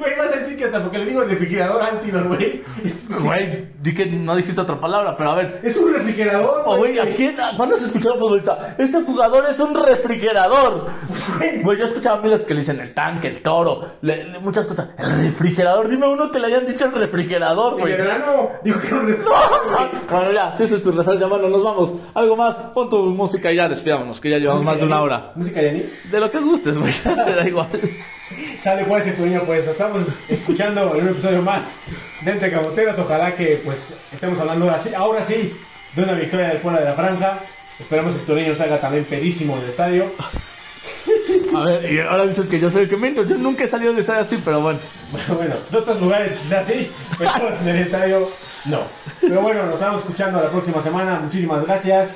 güey. Güey, vas a decir que hasta porque le digo refrigerador Antidor, güey. Güey, di que no dijiste otra palabra, pero a ver. Es un refrigerador, Oh, güey, ¿a quién? ¿Cuándo has escuchado futbolista? Este jugador es un refrigerador. Güey, yo escuchaba a miles que le dicen el tanque, el toro, le- le- muchas cosas. El refrigerador, dime uno que le hayan dicho el refrigerador, El güey. grano dijo que era un refrigerador. Bueno, ya, si esa es tu referencia, mano, nos vamos. Algo más, pon tu música y ya despidámonos, que ya llevamos más de una hora. Música de. De lo que gustes, güey, me da igual. Sale pues, el niño, pues estamos escuchando en un episodio más de Entre Camoteros. Ojalá que pues estemos hablando ahora sí, ahora sí de una victoria del pueblo de la franja. Esperamos que tu niño salga también pedísimo del estadio. A ver, y ahora dices que yo soy el que miento. Yo nunca he salido de ser así, pero bueno. Bueno, bueno, en otros lugares quizás sí, pero en el estadio no. Pero bueno, nos estamos escuchando la próxima semana. Muchísimas gracias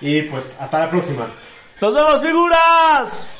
y pues hasta la próxima. ¡Nos vemos, figuras!